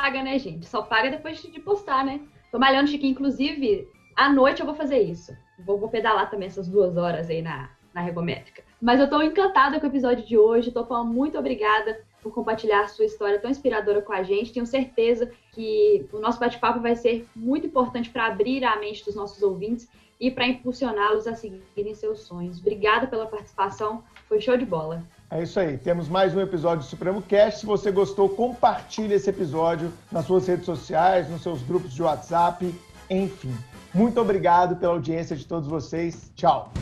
C: paga, né, gente? Só paga depois de postar, né? Tô malhando, Chiquinho. Inclusive, à noite eu vou fazer isso. Vou, vou pedalar também essas duas horas aí na, na Regométrica. Mas eu tô encantada com o episódio de hoje. Falando muito obrigada por compartilhar sua história tão inspiradora com a gente. Tenho certeza que o nosso bate-papo vai ser muito importante para abrir a mente dos nossos ouvintes e para impulsioná-los a seguirem seus sonhos. Obrigada pela participação. Foi show de bola.
A: É isso aí. Temos mais um episódio do Supremo Cast. Se você gostou, compartilhe esse episódio nas suas redes sociais, nos seus grupos de WhatsApp, enfim. Muito obrigado pela audiência de todos vocês. Tchau.